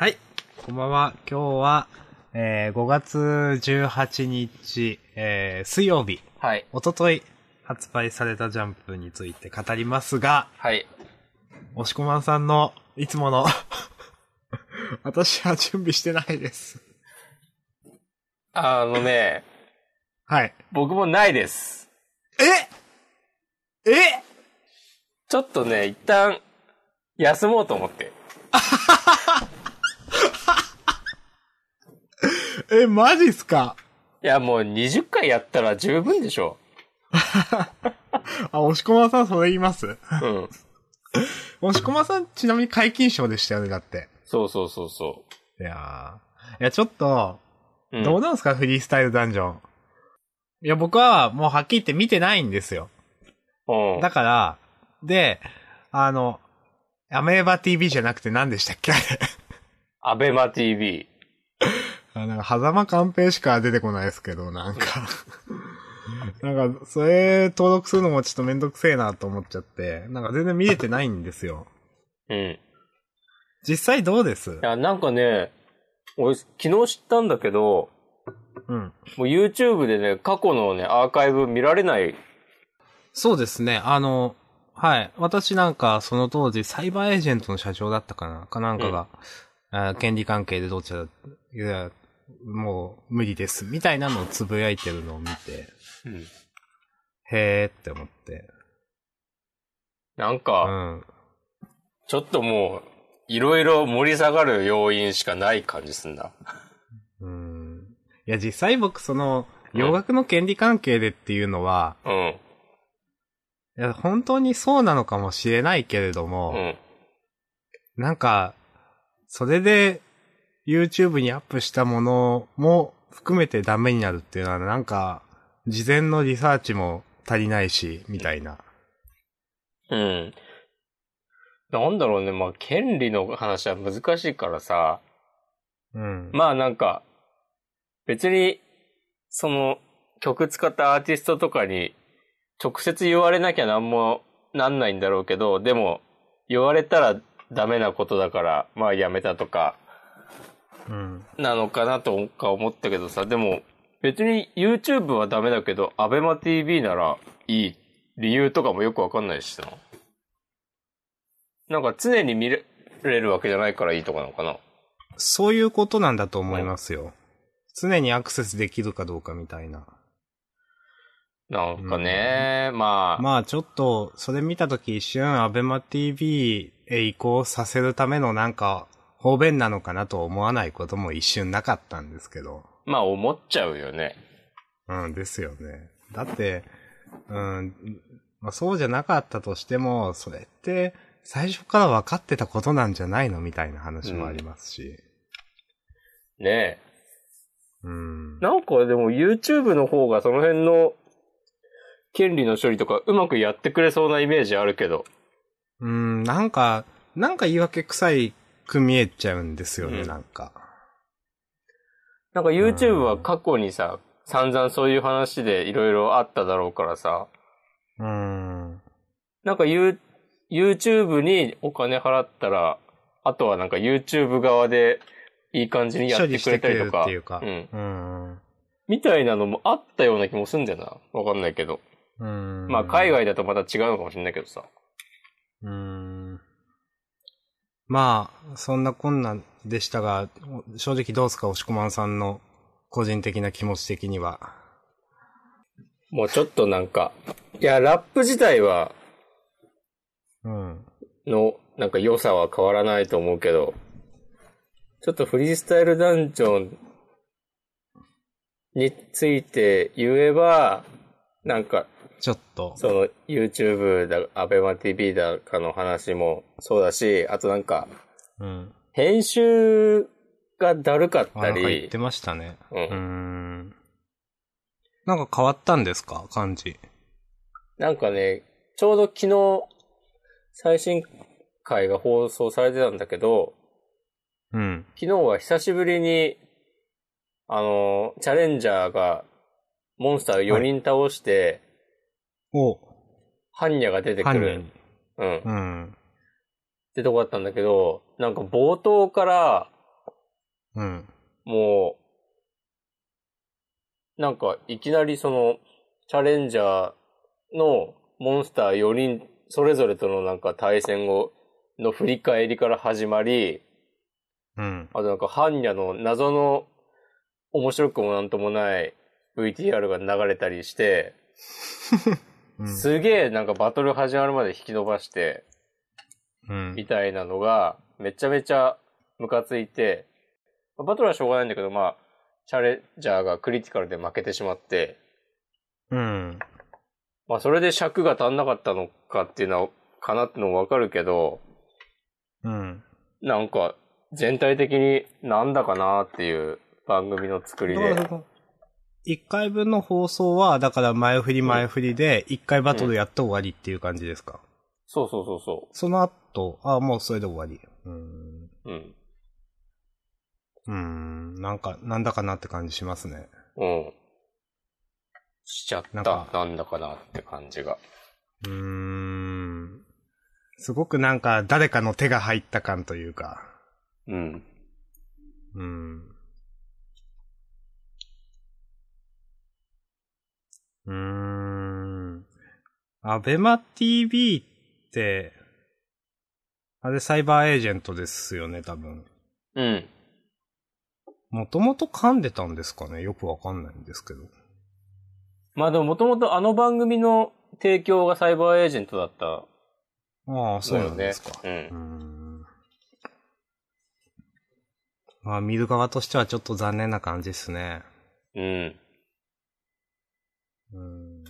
はい。こんばんは。今日は、えー、5月18日、えー、水曜日、はい。おととい発売されたジャンプについて語りますが、はい。押しこまんさんのいつもの、私は準備してないです。あのね、はい。僕もないです。え？え？ちょっとね、一旦、休もうと思って。え、マジっすか？いや、もう20回やったら十分でしょ。あ、押しこまんさんそれ言います？うん。押しこまんさんちなみに解禁賞でしたよね、だって。そうそうそうそいやー。いや、ちょっと、う。うん、どうなんすか、フリースタイルダンジョン？いや、僕はもうはっきり言って見てないんですよ。うん。だから、で、あの、アメーバ TV じゃなくて何でしたっけ？あれ。アベマ TV。あなんか、狭間寛平しか出てこないですけど、なんか。なんか、それ登録するのもちょっとめんどくせえなと思っちゃって、なんか全然見れてないんですよ。うん。い実際どうです？や、なんかね、俺、昨日知ったんだけど、うん。もう YouTube でね、過去のね、アーカイブ見られない。そうですね、あの、はい。私なんか、その当時、サイバーエージェントの社長だったかな？かなんかが、あ権利関係でどうちゃ、いや、もう無理です、みたいなのをつぶやいてるのを見て、うん。へーって思って。うなんか、ん。ちょっともう、いろいろ盛り下がる要因しかない感じすんな。うん。いや、実際僕、その、洋楽の権利関係でっていうのは、うん。いや、本当にそうなのかもしれないけれども、うん。なんか、それで YouTube にアップしたものも含めてダメになるっていうのはなんか、事前のリサーチも足りないし、みたいな。うん。なんだろうね、まあ、権利の話は難しいからさ、うん。まあなんか、別に、その、曲使ったアーティストとかに、直接言われなきゃなんもなんないんだろうけど、でも、言われたらダメなことだから、まあやめたとか、うん。なのかなとか思ったけどさ、でも、別に YouTube はダメだけど、ABEMATV ならいい理由とかもよくわかんないしな。なんか常に見れるわけじゃないからいいとかなのかな。そういうことなんだと思いますよ。常にアクセスできるかどうかみたいな。なんかね、まあ、まあちょっと、それ見たとき一瞬、アベマ TV へ移行させるためのなんか、方便なのかなと思わないことも一瞬なかったんですけど。まあ思っちゃうよね。うん、ですよね。だって、うん、まあそうじゃなかったとしても、それって、最初から分かってたことなんじゃないのみたいな話もありますし。ねうんえ。。なんかでも YouTube の方がその辺の権利の処理とかうまくやってくれそうなイメージあるけど。うん、なんか、なんか言い訳臭いく見えちゃうんですよね、うんなんか。なんか YouTube は過去にさ、散々そういう話でいろいろあっただろうからさ、うん。なんか You YouTube にお金払ったら、あとはなんか YouTube 側でいい感じにやってくれたりとか。っていうかうん。うん。みたいなのもあったような気もすんだよな。わかんないけど。うん。まあ海外だとまた違うのかもしれないけどさ。うん。まあ、そんなこんなんでしたが、正直どうですか、押しこまんさんの個人的な気持ち的には。もうちょっとなんか、いや、ラップ自体は、うん。の、なんか良さは変わらないと思うけど、ちょっとフリースタイルダンジョンについて言えば、なんか、ちょっと。その YouTube だ、ABEMATV だかの話もそうだし、あとなんか、うん。編集がだるかっあ、たり言って、ましたね。うんん。なんか変わったんですか？感じ。なんかね、ちょうど昨日、最新回が放送されてたんだけど、うん。昨日は久しぶりに、あの、チャレンジャーが、モンスター4人倒して、お、ハンニャが出てく犯る人。。うん。っうん。てとこだったんだけど、なんか冒頭から、うん。もう、なんか、いきなりその、チャレンジャーのモンスター4人、それぞれとのなんか対戦を、の振り返りから始まり、うん。あとなんか、ハンニャの謎の面白くもなんともない VTR が流れたりして、うん。すげえなんかバトル始まるまで引き伸ばして、うんみたいなのが、めちゃめちゃムカついて、まあバトルはしょうがないんだけど、まあ、チャレンジャーがクリティカルで負けてしまって、うん。まあそれで尺が足んなかったのかっていうのは、かなってのもわかるけど、うん。なんか、全体的になんだかなっていう番組の作りで。だからその、一回分の放送は、だから前振り前振りで、一回バトルやって終わりっていう感じですか、そうそうそうそその後、あもうそれで終わり。うーん。う。うん。うーん。なんか、なんだかなって感じしますね。うん。しちゃった。ななんんかだかなって感じが。うーん。すごくなんか、誰かの手が入った感というか。うん。うーん。うーん。アベマ TV って、あれサイバーエージェントですよね、多分。うん。もともと噛んでたんですかね？よくわかんないんですけど。まあでももともとあの番組の提供がサイバーエージェントだったああ、そうなんですか。。う。ん。まあ、見る側としてはちょっと残念な感じですね。うん。うーん。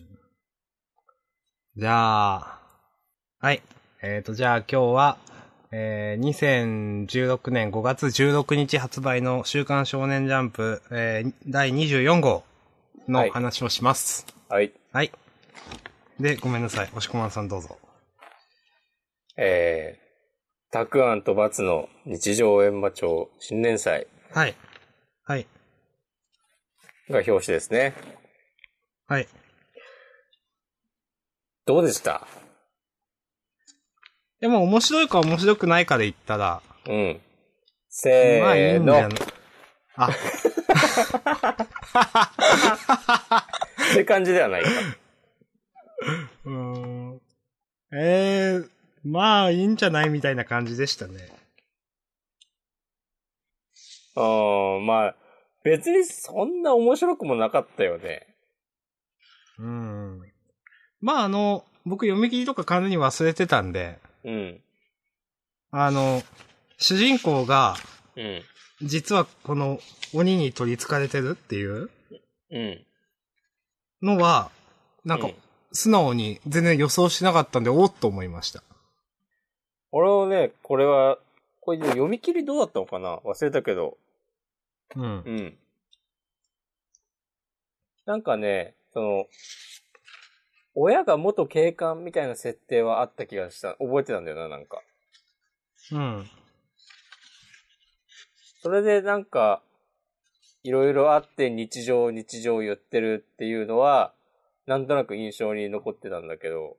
じゃあ、はい。えっ、と、じゃあ今日は、えー、2016年5月16日発売の週刊少年ジャンプ、えー、第24号の話をします。はい。はい。で、ごめんなさい。押し込まんさんどうぞ。えー、たくあんとバツの日常閻魔帳新年祭はい。はい。が表紙ですね。はい。どうでした？でも面白いか面白くないかで言ったら、うん。せまあいいーの。んあ、って感じではないか。うーん。ええまあいいんじゃないみたいな感じでしたね。うん、まあ、別にそんな面白くもなかったよね。うん。まああの、僕読み切りとか完全に忘れてたんで、うん。あの、主人公が、うん。実はこの鬼に取り憑かれてるっていううん。のは、なんかうん、素直に全然予想しなかったんで、おっと思いました。俺はね、これは、これ読み切りどうだったのかな？忘れたけど。うんう。ん。なんかね、その、親が元警官みたいな設定はあった気がした。覚えてたんだよな、なんか。うん。それでなんか、いろいろあって日常日常言ってるっていうのは、なんとなく印象に残ってたんだけど、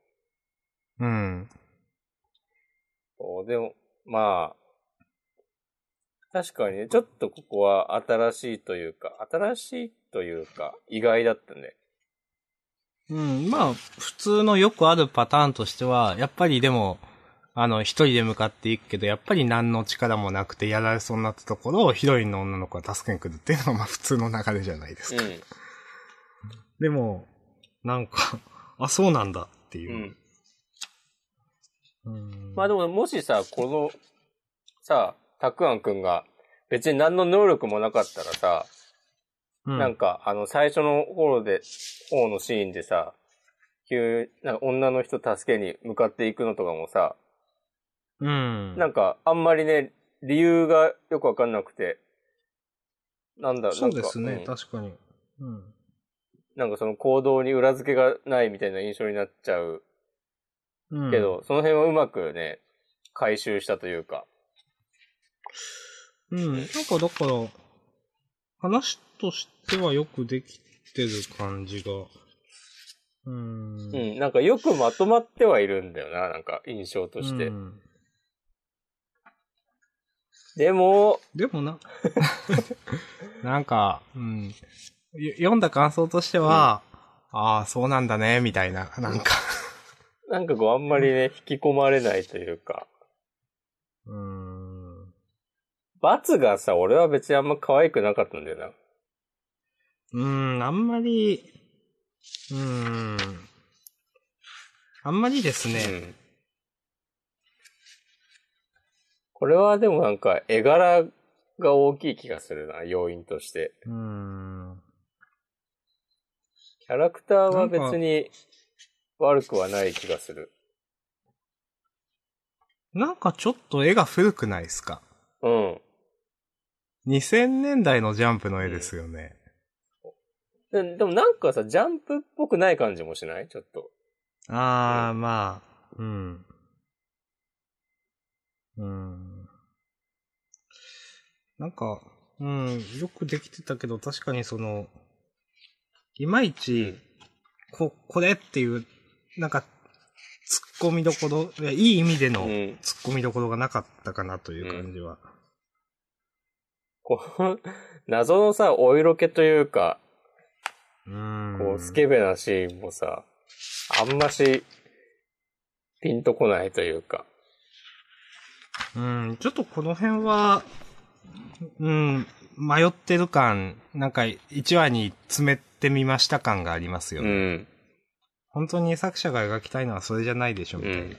うん。そうでも、まあ、確かにね、ちょっとここは新しいというか、新しいというか、意外だったね。うん、まあ、普通のよくあるパターンとしては、やっぱりでも、あの、一人で向かっていくけど、やっぱり何の力もなくてやられそうになったところをヒロインの女の子が助けに来るっていうのがまあ普通の流れじゃないですか。うん。でも、なんか、あ、そうなんだっていうう。ん。うんまあでも、もしさ、この、さ、たくあんくんが別に何の能力もなかったらさ、うんなんか、あの、最初の頃で、方のシーンでさ、急、なんか女の人助けに向かっていくのとかもさ、うん。なんか、あんまりね、理由がよくわかんなくて、なんだろう、そうですね、うん確かに。うん。なんかその行動に裏付けがないみたいな印象になっちゃううん、けど、その辺はうまくね、回収したというか。うん。なんかだから、話としてはよくできてる感じが。うん。うん、なんかよくまとまってはいるんだよな、なんか印象として。うんでも、でもな、なんか、うん。よ読んだ感想としては、ああ、そうなんだね、みたいな、なんか。なんかこうあんまりね、引き込まれないというか。うーん。バツがさ、俺は別にあんま可愛くなかったんだよな。うーん、あんまり、うーん。あんまりですね。うん。これはでもなんか絵柄が大きい気がするな、要因として。うーん。キャラクターは別に悪くはない気がする。なんかちょっと絵が古くないですか？うん。2000年代のジャンプの絵ですよね。ででもなんかさ、ジャンプっぽくない感じもしない？ちょっと。ああ、まあ、うん。うん。なんか、うん、よくできてたけど、確かにその、いまいち、こ、これっていう、なんか、突っ込みどころ、いやいい意味でのうん。突っ込みどころがなかったかなという感じは。こう、謎のさ、お色気というか、うん。こう、スケベなシーンもさ、あんまし、ピンとこないというか。うん、ちょっとこの辺は、うん、迷ってる感、なんか1話に詰めてみました感がありますようね。ん。本当に作者が描きたいのはそれじゃないでしょ、みたいな。うん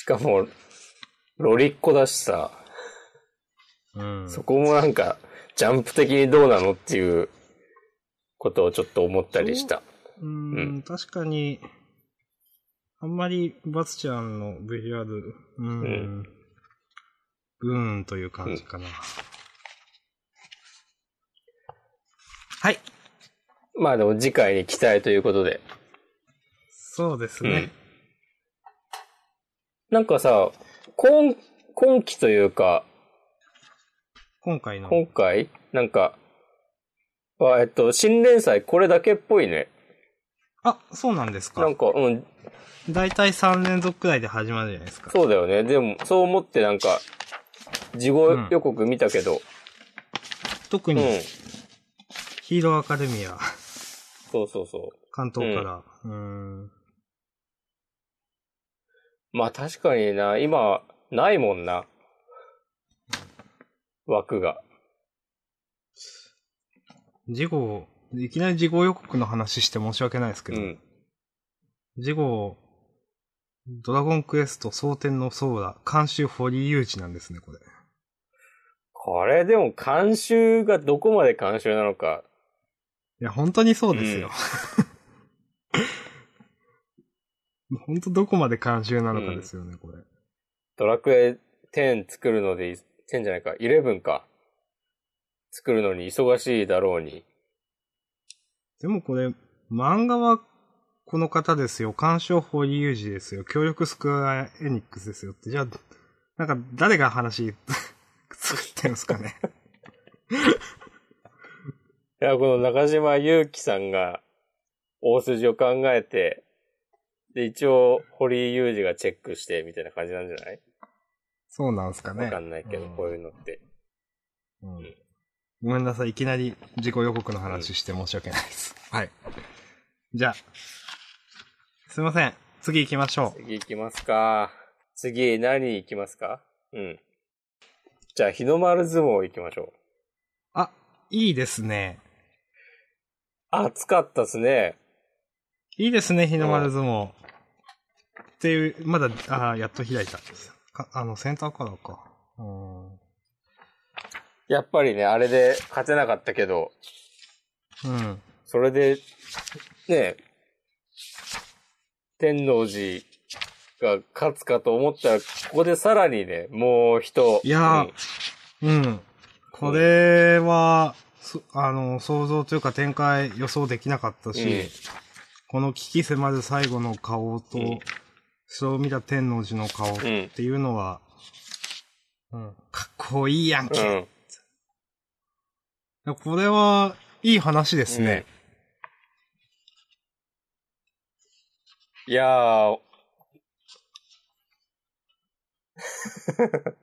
しかも、ロリっ子だしさ、うん。そこもなんか、ジャンプ的にどうなのっていうことをちょっと思ったりした。うん、うん確かに、あんまりバツちゃんのビジュアル、うん、うんうーんという感じかな。はい。まあでも次回に期待ということで。そうですね。なんかさ、今、今期というか、今回の。今回？なんか、あえっと、新連載これだけっぽいね。あ、そうなんですかなん。か、うん、だいたい3連続くらいで始まるじゃないですか。そうだよね。でも、そう思ってなんか、事後予告見たけど、うん、特に、ヒーローアカデミア、そうそうそう。関東から。うーん。まあ確かにな、今、ないもんな。枠が。事後、いきなり事後予告の話して申し訳ないですけど、うん。事後、ドラゴンクエスト蒼天のソーラ、監修堀井雄二なんですね、これ。これでも監修がどこまで監修なのか。いや、本当にそうですよ。本当どこまで監修なのかですよね、これ。ドラクエ10作るのでい、10じゃないか、11か。作るのに忙しいだろうに。でもこれ、漫画はこの方ですよ。監修堀井雄二ですよ。協力スクエアエニックスですよって。じゃあ、なんか誰が話 作ってんすかね。いや、この中島祐希さんが大筋を考えて、で、一応、堀井雄二がチェックして、みたいな感じなんじゃない？そうなんすかね。わかんないけど、うんこういうのって。うんごめんなさい。いきなり自己予告の話して申し訳ないです。はい。じゃあ、すいません。次行きましょう。次行きますか。次、何行きますか？うん。じゃあ、日の丸相撲行きましょう。あ、いいですね。暑かったっすね。いいですね、日の丸相撲。っていう、まだ、あーやっと開いた。かあの、センターカラーか。うん。やっぱりね、あれで勝てなかったけど、うん。それで、ね、天王寺が勝つかと思ったら、ここでさらにね、もう人。いやーうん。これは、そあの、想像というか展開予想できなかったし、うんこの危機迫る最後の顔と、うんそれを見た天王寺の顔っうん。うん。ていうのは、うん、かっこいいやんけ。うん。これは、いい話ですね。いやー、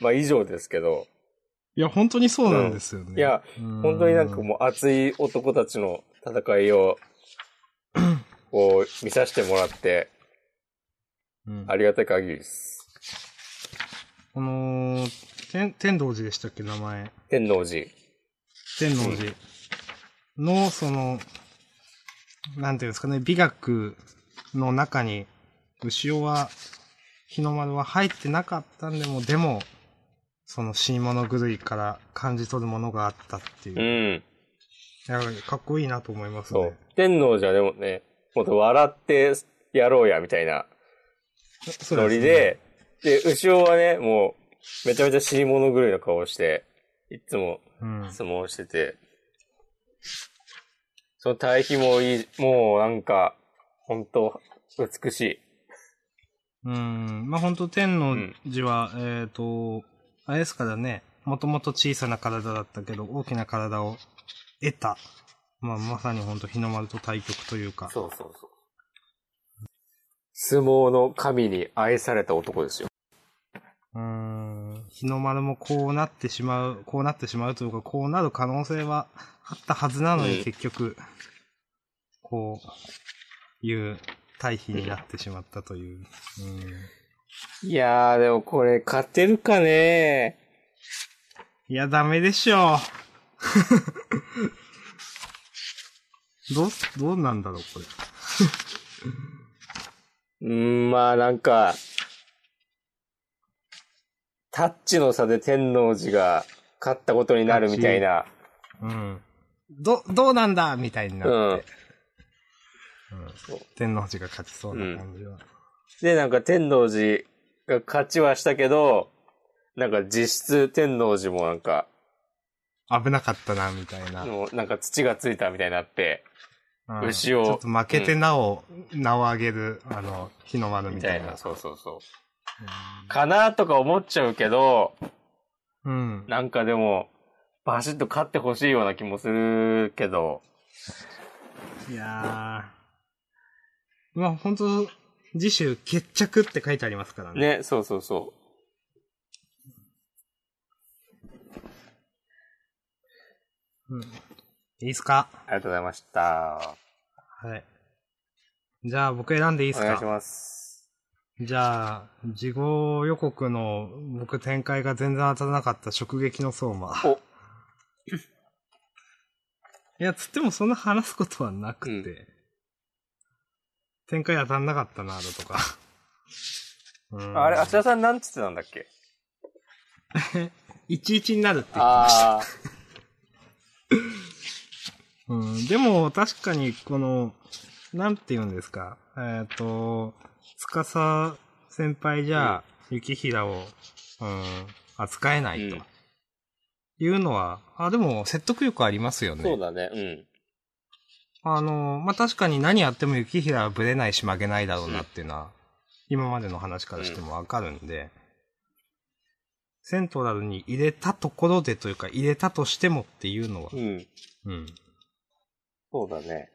まあ以上ですけど。いや、本当にそうなんですよね。いや、うん本当になんかもう熱い男たちの戦いを、こう、見させてもらって、うんありがたい限りです。この、天天童寺でしたっけ、名前。天王寺。天王寺の、その、なんていうんですかね、美学の中に、牛尾は、日の丸は入ってなかったんでも、でも、その死に物狂いから感じ取るものがあったっていうう。ん。いやかっこいいなと思いますそうね。。天王寺はでもね、もっと笑ってやろうや、みたいなそノリで、で、牛尾はね、もう、めちゃめちゃ死に物狂いの顔をして、いつもうん。相撲してて、その対比もいい、もうなんか、本当美しい。うん。まあ、本当天王寺は、えっ、と、あれですからね、もともと小さな体だったけど、大きな体を得た。まあ、まさに本当日の丸と対局というか。そうそうそう。相撲の神に愛された男ですよ。うーん。日の丸もこうなってしまう、こうなってしまうというか、こうなる可能性はあったはずなのに、うん結局、こう、いう対比になってしまったという。うん。いやー、でもこれ勝てるかねいや、ダメでしょう。どう、どうなんだろう、これ。うーん、まあなんか、タッチの差で天王寺が勝ったことになるみたいな。うん。ど、どうなんだみたいになって。うんそう天皇寺が勝ちそうな感じは。で、なんか天王寺が勝ちはしたけど、なんか実質天王寺もなんか、危なかったな、みたいな。もうなんか土がついたみたいになって、うん牛をちょっと負けてなお、名を上げる、あの、日の丸みたいな。みたいな。そうそうそう。かなとか思っちゃうけど、うん。なんかでも、バシッと勝ってほしいような気もするけど、いやー。まあ、本当次週決着って書いてありますからね。ね、そうそうそうん。いいっすか？う。ありがとうございました。はい。じゃあ僕選んでいいっすか？お願いします。じゃあ、事後予告の僕展開が全然当たらなかった直撃の相馬。お、いや、つってもそんな話すことはなくて。うん展開当たんなかったな、だとか。うんあれ、芦田さんなんつってたんだっけ？11になるって言ってました。あ うん、でも、確かに、この、なんて言うんですか？えっ、と、司先輩じゃ、雪平を、うん、扱えないとうん。いうのは、あ、でも、説得力ありますよあ、ね。そうだね、うん。あの、まあ、確かに何やっても雪平はブレないし曲げないだろうなっていうのは、今までの話からしてもわかるんで、セントラルに入れたところでというか、入れたとしてもっていうのはう、ん。うん。そうだね。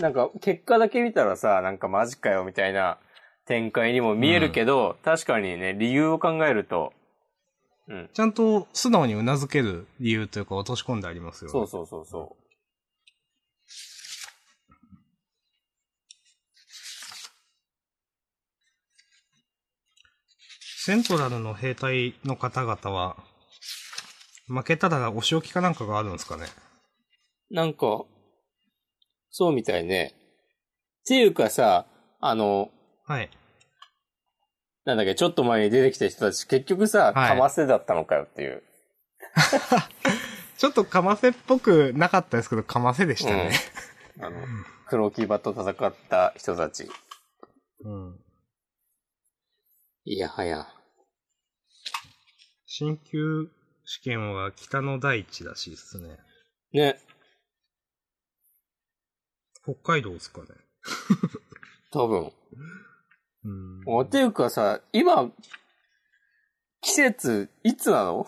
なんか、結果だけ見たらさ、なんかマジかよみたいな展開にも見えるけど、確かにね、理由を考えると、うん。ちゃんと素直に頷ける理由というか落とし込んでありますよね。そうそうそうそセントラルの兵隊の方々は、負けたらお仕置きかなんかがあるんですかね？う。なんか、そうみたいね。っていうかさ、あの、はい。なんだっけ、ちょっと前に出てきた人たち、結局さ、はいかませだったのかよっていう。ちょっとかませっぽくなかったですけど、かませでしたね。あの、黒木場と戦った人たち。うん。いやはや。新旧試験は北の大地らしいですね。ね。北海道ですかね。多分。うん。っていうかさ、今、季節、いつなの？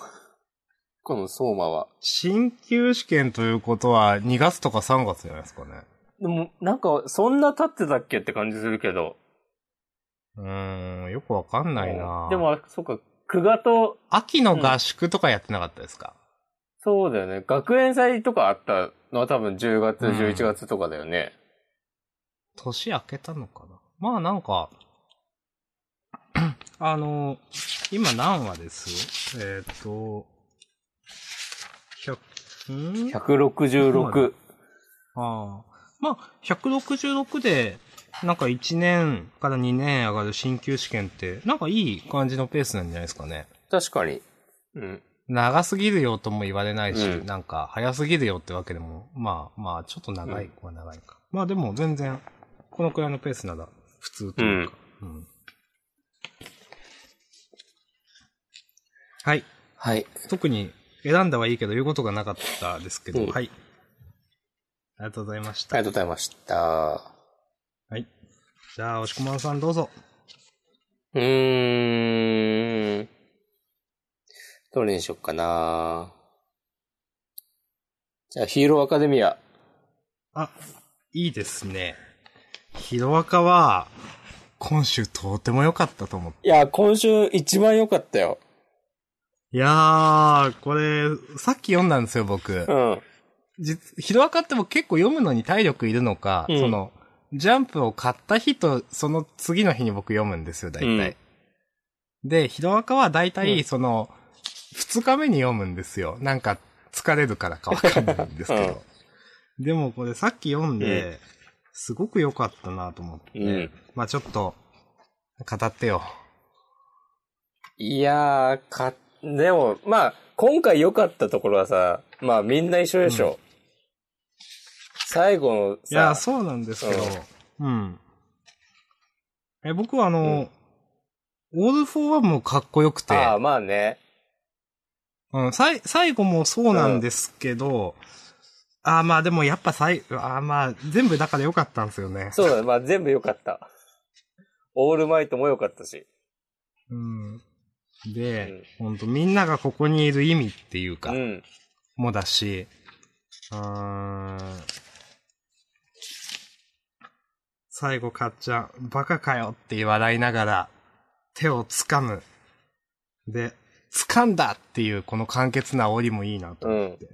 この相馬は。新旧試験ということは2月とか3月じゃないですかね。でも、なんか、そんな経ってたっけって感じするけど。うーん、よくわかんないなで、も、そっか、久我と、秋の合宿とかやってなかったですか、そうだよね。学園祭とかあったのは多分10月、うん11月とかだよね。年明けたのかな？まあなんか、あの、今何話です？えーっ、と、100、ん？166。ああ。まあ、166で、なんか1年から2年上がる進級試験って、なんかいい感じのペースなんじゃないですかね。確かに。うん。長すぎるよとも言われないし、うんなんか早すぎるよってわけでも、まあまあ、ちょっと長いは長いか。まあでも全然、このくらいのペースなら普通というか。うんはい。はい。特に選んだはいいけど言うことがなかったですけど、うんはい。ありがとうございました。ありがとうございました。はい。じゃあ、押し込まんさんどうぞ。うーん。どれにしよっかなじゃあ、ヒーローアカデミア。あ、いいですね。ヒロアカは、今週とても良かったと思って。いや、今週一番良かったよ。いやー、これ、さっき読んだんですよ、僕う。ん。実、ヒロアカっても結構読むのに体力いるのか、うんその、ジャンプを買った日と、その次の日に僕読むんですよ、大体。で、ヒロアカは大う体、んその、二日目に読むんですよ。なんか、疲れるからかわかんないんですけど。でもこれさっき読んで、すごく良かったなと思って。うんまあちょっと、語ってよ。いやー、か、でも、まあ、今回良かったところはさ、まあみんな一緒でしょ。最後のいや、さ、そうなんですけど、うん。え、僕はあの、オールフォーワンもかっこよくて、ああ、まあね。うん、さい、最後もそうなんですけど、ああ、まあでもやっぱ最、ああ、まあ、全部だから良かったんですよね。そうだね。まあ全部良かった。オールマイトも良かったし。うん。で、ほんとみんながここにいる意味っていうか、うん。もだし、うーん。最後かっちゃん、バカかよって笑いながら、手を掴む。で、掴んだっていうこの簡潔な煽りもいいなと思って。う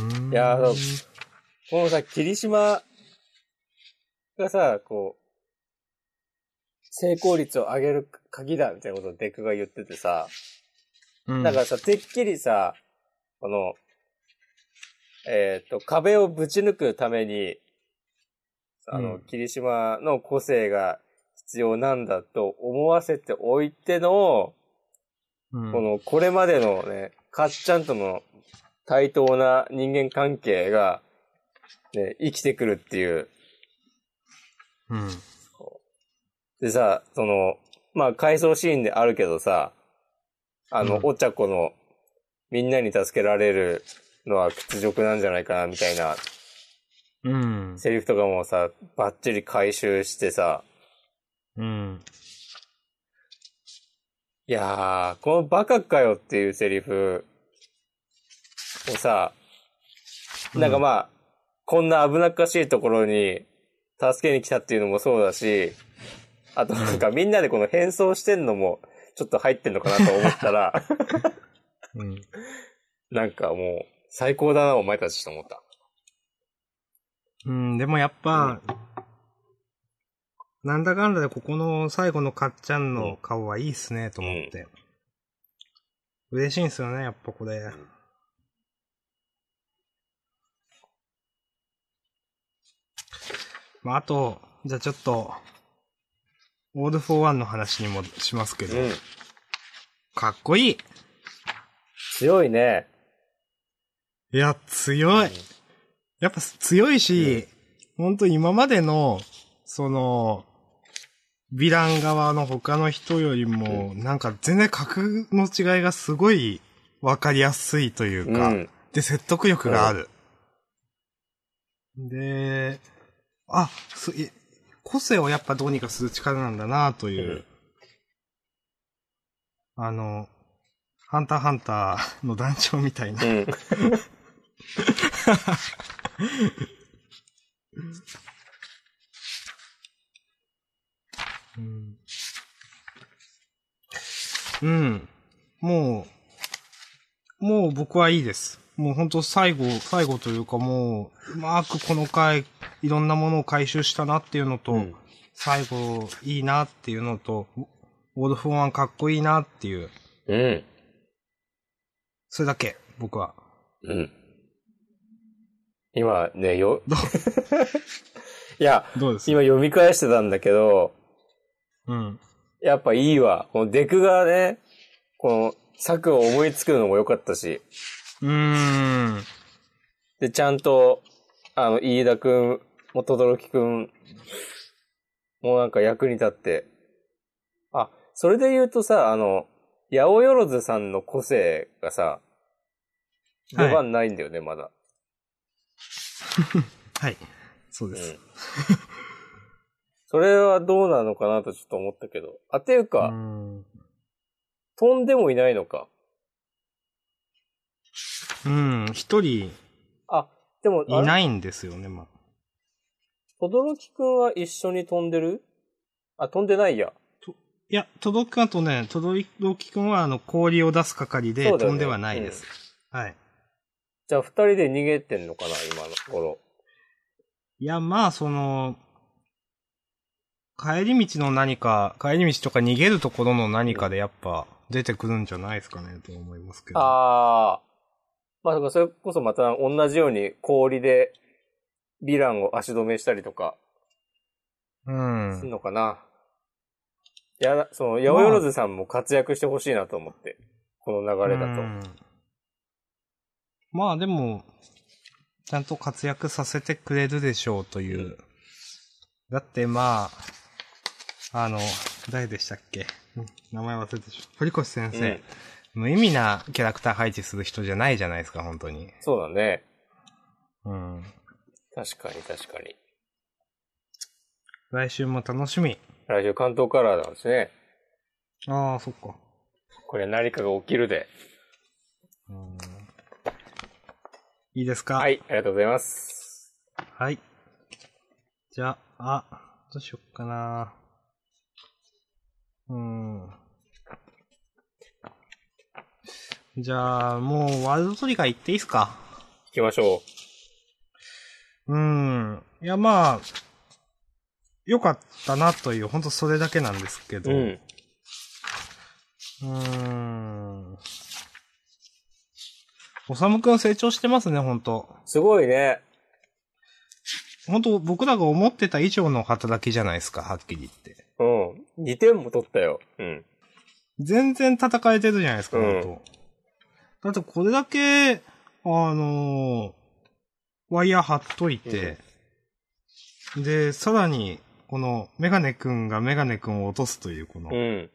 ーんいやそうこのさ、霧島がさ、こう、成功率を上げる鍵だみたいなことをデクが言っててさ、うんだからさ、てっきりさ、この、えっ、と、壁をぶち抜くために、あの、うん霧島の個性が必要なんだと思わせておいての、うんこの、これまでのね、かっちゃんとの対等な人間関係が、ね、生きてくるっていう。うん。でさ、その、まあ、回想シーンであるけどさ、あの、うんお茶子の、みんなに助けられるのは屈辱なんじゃないかな、みたいな、うん。セリフとかもさ、バッチリ回収してさ、うん。いやー、このバカかよっていうセリフをさ、なんかまあ、こんな危なっかしいところに助けに来たっていうのもそうだし、あとなんかみんなでこの変装してんのもちょっと入ってんのかなと思ったら、うん。なんかもう最高だなお前たちと思った。うん、でもやっぱ、なんだかんだでここの最後のかっちゃんの顔はいいっすね、と思って。嬉しいんすよね、やっぱこれ。まあ、あと、じゃあちょっと、オールフォーワンの話にもしますけど、うん。かっこいい強いね。いや、強い。やっぱ強いし、ほん。と今までの、その、ヴィラン側の他の人よりも、なんか全然格の違いがすごいわかりやすいというか、うん。で、説得力がある。で、あ、すい個性をやっぱどうにかする力なんだなという、あの、ハンターハンターの団長みたいなう。ん。うん。うん。もう、もう僕はいいです。もう本当最後、最後というかもう、うまくこの回、いろんなものを回収したなっていうのと、うん最後、いいなっていうのと、ウォルフワンかっこいいなっていう、うん。それだけ、僕は。うん。今ね、よど、いや、今読み返してたんだけど、うん。やっぱいいわ。このデクがね、この策を思いつくのも良かったし、うーん。で、ちゃんと、あの、飯田くん、もとどろきくん、もうなんか役に立って。あ、それで言うとさ、あの、八百万さんの個性がさ、出番ないんだよね、まだ。はい。そうです。うん。それはどうなのかなとちょっと思ったけど。あ、ていううか、ん。飛んでもいないのか。うん。一人あ、でも、いい。ないんですよね、まあ。とどろきくんは一緒に飛んでる？あ、飛んでないや。いや、とどくんとね、とどきくんはあの、氷を出す係で飛んではないです。はい。じゃあ二人で逃げてんのかな、今の頃。いや、まあ、その、帰り道の何か、帰り道とか逃げるところの何かでやっぱ出てくるんじゃないですかね、と思いますけど。ああ。まあ、それこそまた同じように氷でヴィランを足止めしたりとかうんする。のかな。いや、その、八百万さんも活躍してほしいなと思って。この流れだと。うんまあでも、ちゃんと活躍させてくれるでしょうという。うんだってまあ、あの、誰でしたっけ？うん名前忘れてしまう。堀越先生、無意味なキャラクター配置する人じゃないじゃないですか、本当に。そうだね。うん。確かに確かに。来週も楽しみ。来週関東カラーなんですね。ああ、そっか。これ何かが起きるで。うんいいですか？はい、ありがとうございます。はい。じゃあ、あ、どうしよっかな。うーん。じゃあ、もう、ワールドトリガー行っていいっすか？行きましょうーん。いや、まあ、よかったなという、ほんとそれだけなんですけう。ど。うん。うーん。おさむくん成長してますね、ほんと。すごいね。ほんと、僕らが思ってた以上の働きじゃないですか、はっきり言って。うん。2点も取ったよ。うん。全然戦えてるじゃないですか、うんと。だってこれだけ、あのーワイヤー張っといて、で、さらに、この、メガネくんがメガネくんを落とすという、この、うん。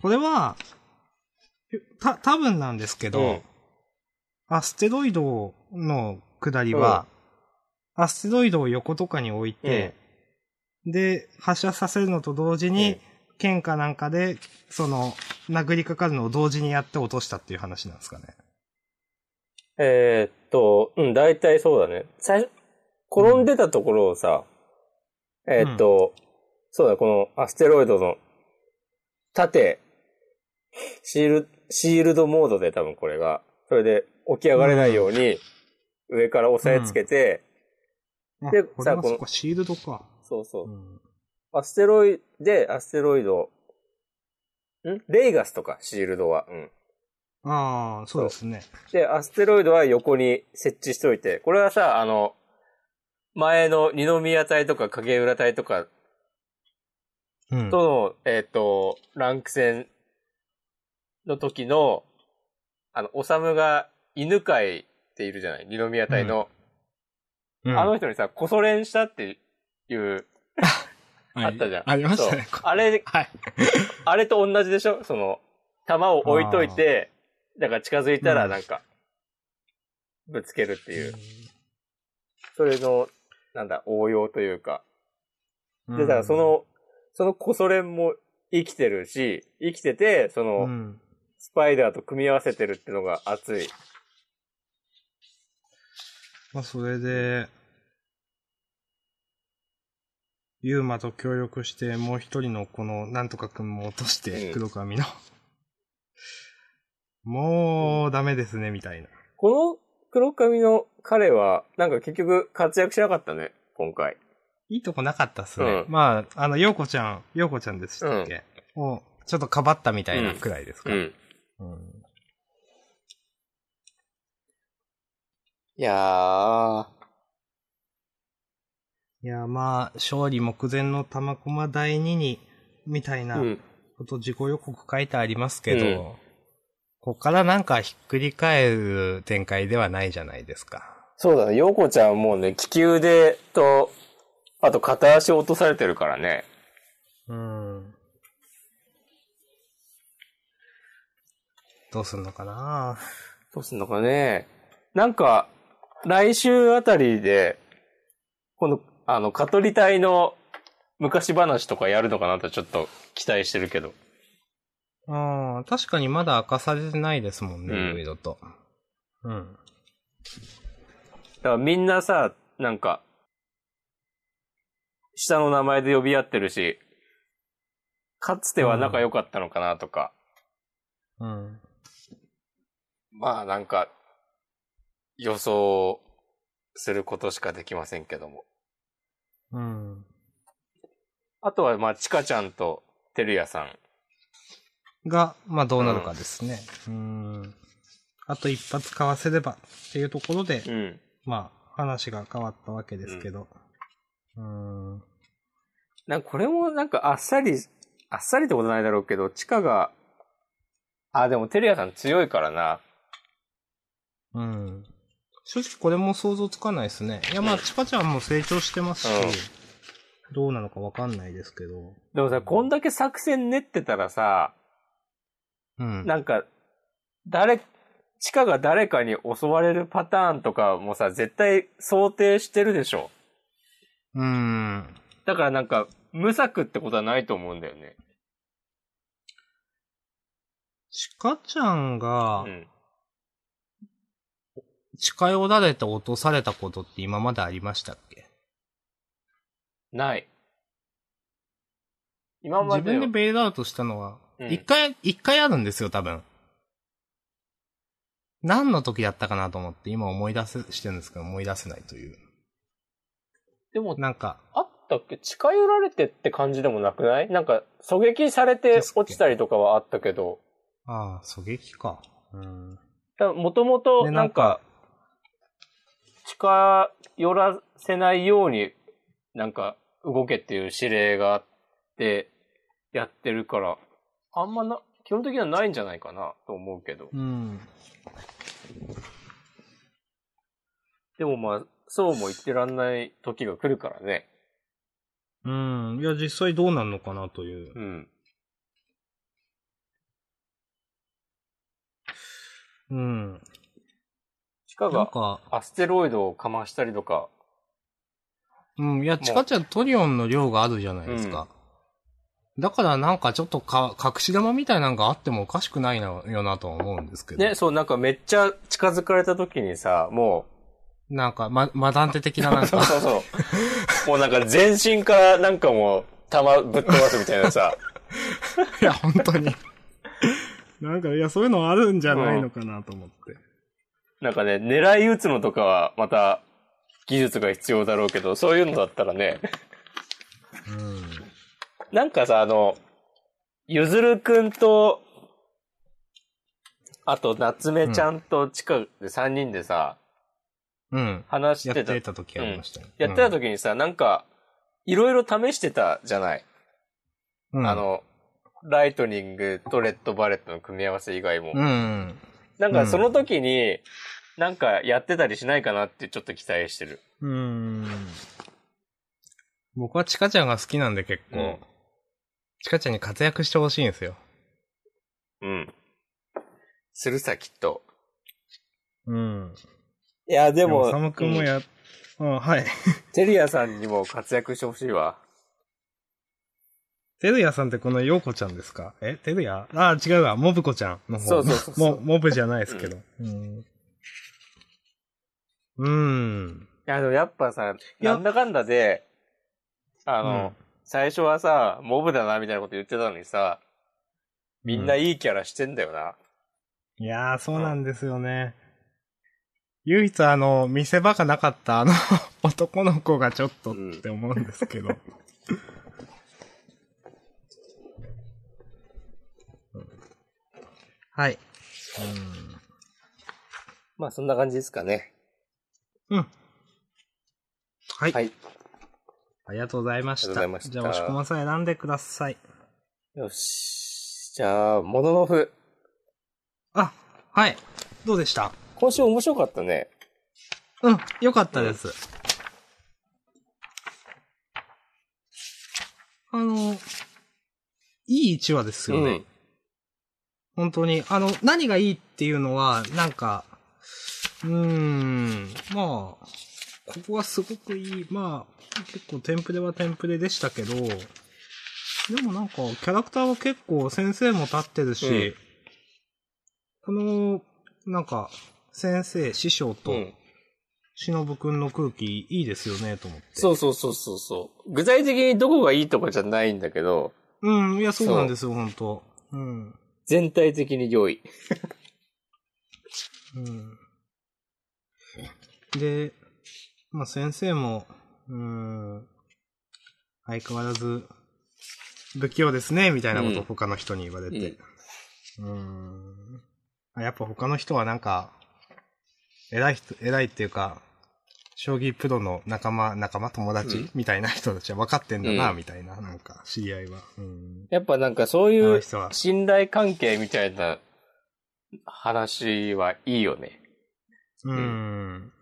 これは、た、多分なんですけど、うん。アステロイドの下りは、アステロイドを横とかに置いて、で、発射させるのと同時に、剣かなんかで、その、殴りかかるのを同時にやって落としたっていう話なんですかね。えーっと、うん、大体そうだね。最初、転んでたところをさ、えーっと、そうだ、このアステロイドの縦、シール、シールドモードで多分これが、それで起き上がれないように、上から押さえつけて、あでこれさこのシールドか。そうそうう。ん。アステロイド、で、アステロイド、ん？レイガスとか、シールドは。うん。ああ、そうですね。で、アステロイドは横に設置しておいて、これはさ、あの、前の二宮隊とか影浦隊とかうん。との、えっ、と、ランク戦の時の、あの、おさむが犬飼っているじゃない？二宮隊の。うんあの人にさ、こそ練したっていう、はいあったじゃん。ありましたね。そうあれ、はい。あれと同じでしょ？その、弾を置いといて、だから近づいたらうんなんか、ぶつけるっていう。それの、なんだ、応用というか。で、だからその、そのコソ練も生きてるし、生きてて、その、うん、スパイダーと組み合わせてるってのが熱い。まあ、それで、ユーマと協力して、もう一人のこの、なんとかくんも落として、うん黒髪の。もう、ダメですね、みたいな。この黒髪の彼は、なんか結局活躍しなかったね、今回。いいとこなかったっすね。うんまあ、あの、ヨーコちゃん、ヨーコちゃんでしたっけ、を、ちょっとかばったみたいなくらいですか？ん。うんいやー。いや、まあ、勝利目前の玉駒第2に、みたいなうん。こと自己予告書いてありますけど、うんこっからなんかひっくり返る展開ではないじゃないですか。そうだね、ヨーコちゃんはもうね、利き腕と、あと片足を落とされてるからね。うん。どうすんのかな？どうすんのかね？なんか、来週あたりで、この、あの、蚊取り隊の昔話とかやるのかなとちょっと期待してるけど。ああ、確かにまだ明かされてないですもんね、うんいろいろと。うん。だからみんなさ、なんか、下の名前で呼び合ってるし、かつては仲良かったのかなとか。うん。まあなんか、予想することしかできませんけども。うん。あとはまあ、ちかちゃんとてるやさん。が、まあどうなるかですね。うん。あと一発かわせればっていうところで、うん。まあ話が変わったわけですけど。うん。なんかこれもなんかあっさり、あっさりってことないだろうけど、ちかが、あ、でもてるやさん強いからな。うん。正直これも想像つかないですね。いやまあ、ちかちゃんも成長してますし、どうなのかわかんないですけど。でもさ、こんだけ作戦練ってたらさ、うん。なんか、誰、地下が誰かに襲われるパターンとかもさ、絶対想定してるでしょ。うん。だからなんか、無策ってことはないと思うんだよね。ちかちゃんがう、ん。近寄られて落とされたことって今までありましたっけ？ない。今ま自で分でベイルアウトしたのは、うん一回、一回あるんですよ、多分。何の時だったかなと思って今思い出せ、してるんですけど思い出せないという。でも、なんか、あったっけ？近寄られてって感じでもなくない？なんか、狙撃されて落ちたりとかはあったけど、ああ、狙撃か。うん。もともと、でなんか、近寄らせないように、なんか、動けっていう指令があって、やってるから、あんまな、基本的にはないんじゃないかな、と思うけど。うん。でもまあ、そうも言ってらんない時が来るからね。うん。いや、実際どうなんのかなという。うん。うん。地下がなんか、アステロイドをかましたりとか、うん。いや、チカちゃんトリオンの量があるじゃないですか。だからなんかちょっとか、隠し玉みたいなのがあってもおかしくないのよなとは思うんですけど。ね、そう、なんかめっちゃ近づかれた時にさ、もなんか、ま、マダンテ的なう、なんか。そうそうそう。もうなんか全身からなんかもう、弾ぶっ飛ばすみたいなさ、いや、本当に。なんか、いや、そういうのあるんじゃないのかなと思って。なんかね、狙い撃つのとかはまた技術が必要だろうけど、そういうのだったらね、うん。なんかさ、あの、ゆずるくんと、あと、夏目ちゃんとチカで3人でさ、うん。話しやってた。てた時ありましたね。やってた時にさ、なんか、いろいろ試してたじゃない、うん、あ、の、ライトニングとレッドバレットの組み合わせ以外も。うん。なんかその時に、なんかやってたりしないかなってちょっと期待してる。うん。僕はチカちゃんが好きなんで結構、うんチカちゃんに活躍してほしいんですよ。うん。するさ、きっと。うん。いや、ででも、も、サム君もや、うん、はい。テリアさんにも活躍してほしいわ。テルヤさんってこのヨーコちゃんですか？え？テルヤ？ああ、違うわ。モブコちゃんの方。そうそうそうそうもモブじゃないですけど。うん。うん。いや、でもやっぱさ、なんだかんだで、あの、最初はさ、モブだなみたいなこと言ってたのにさ、みんないいキャラしてんだよな。いやー、そうなんですよね。唯一あの、見せ場がなかったあの 男の子がちょっとって思うんですけど。はい。まあそんな感じですかね。うん。うん。はい。はい。ありがとうございました。ありがとうございましたじゃあ、押し込まさん選んでください。よし。じゃあ、モノノフ。あ、はい。どうでした？今週面白かったね。うん、よかったです。あの、いい1話ですよね。うん。本当に。あの、何がいいっていうのは、なんか、うーん、まあ、ここはすごくいい。まあ、結構テンプレはテンプレでしたけど、でもなんか、キャラクターは結構先生も立ってるし、この、なんか、先生、師匠と、うん。しのぶくんの空気いいですよね、と思って。そうそうそうそうそう。具体的にどこがいいとかじゃないんだけど、うん、いや、そうなんですよ、本当うん。全体的に良い。うん。で、まあ先生も、うん、相変わらず、不器用ですね、みたいなことを他の人に言われて。うん。あやっぱ他の人はなんか、偉い人、偉いっていうか、将棋プロの仲間、仲間友達、うんみたいな人たちは分かってんだな、うんみたいな、なんか、知り合いは。うん。やっぱなんかそういう信頼関係みたいな話はいいよね。うん。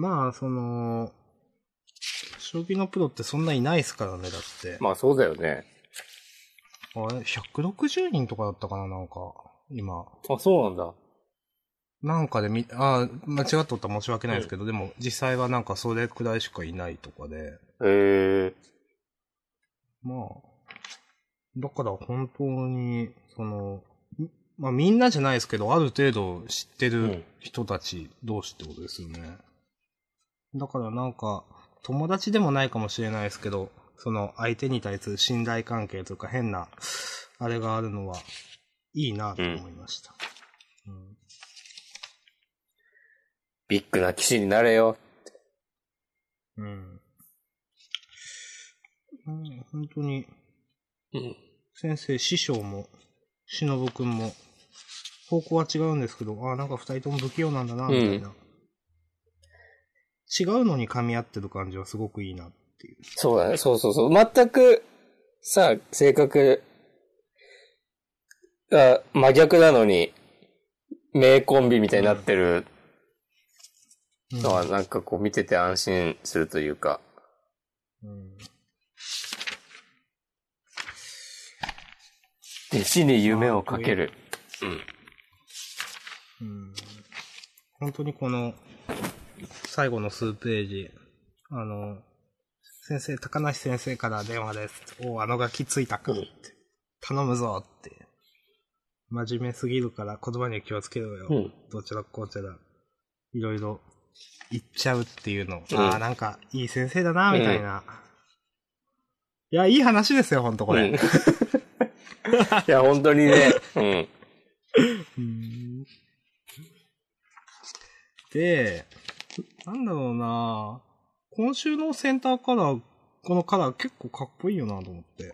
まあ、その、将棋のプロってそんないないですからね、だって。まあそうだよね。あれ、160人とかだったかな、なんか、今。あ、そうなんだ。なんかでみ、あ間違っとったら申し訳ないですけど、でも実際はなんかそれくらいしかいないとかで、へえ。まあ、だから本当に、その、みまあみんなじゃないですけど、ある程度知ってるうん人たち同士ってことですよね。だからなんか、友達でもないかもしれないですけど、その相手に対する信頼関係というか変な、あれがあるのは、いいなと思いました。うんビッグな騎士になれよ。うん。うん、本当に、うん。先生、師匠も、しのぶくんも、方向は違うんですけど、ああ、なんか二人とも不器用なんだな、みたいな。違うのに噛み合ってる感じはすごくいいなっていう。そうだね。そうそうそう。全く、さ、性格が真逆なのに、名コンビみたいになってるうんのは、なんかこう見てて安心するというか。うん弟子に夢をかける。うん。うん本当にこの、最後の数ページ、あの、先生、高梨先生から電話です。おあのガキついたかって。頼むぞって。真面目すぎるから言葉には気をつけろよ。うんどちらこうちら。いろいろ言っちゃうっていうの。うんああ、なんか、いい先生だな、みたいな。いや、いい話ですよ、ほんとこれ。うん いや、本当にね。うん。うんで、なんだろうな今週のセンターカラー、このカラー結構かっこいいよなと思って。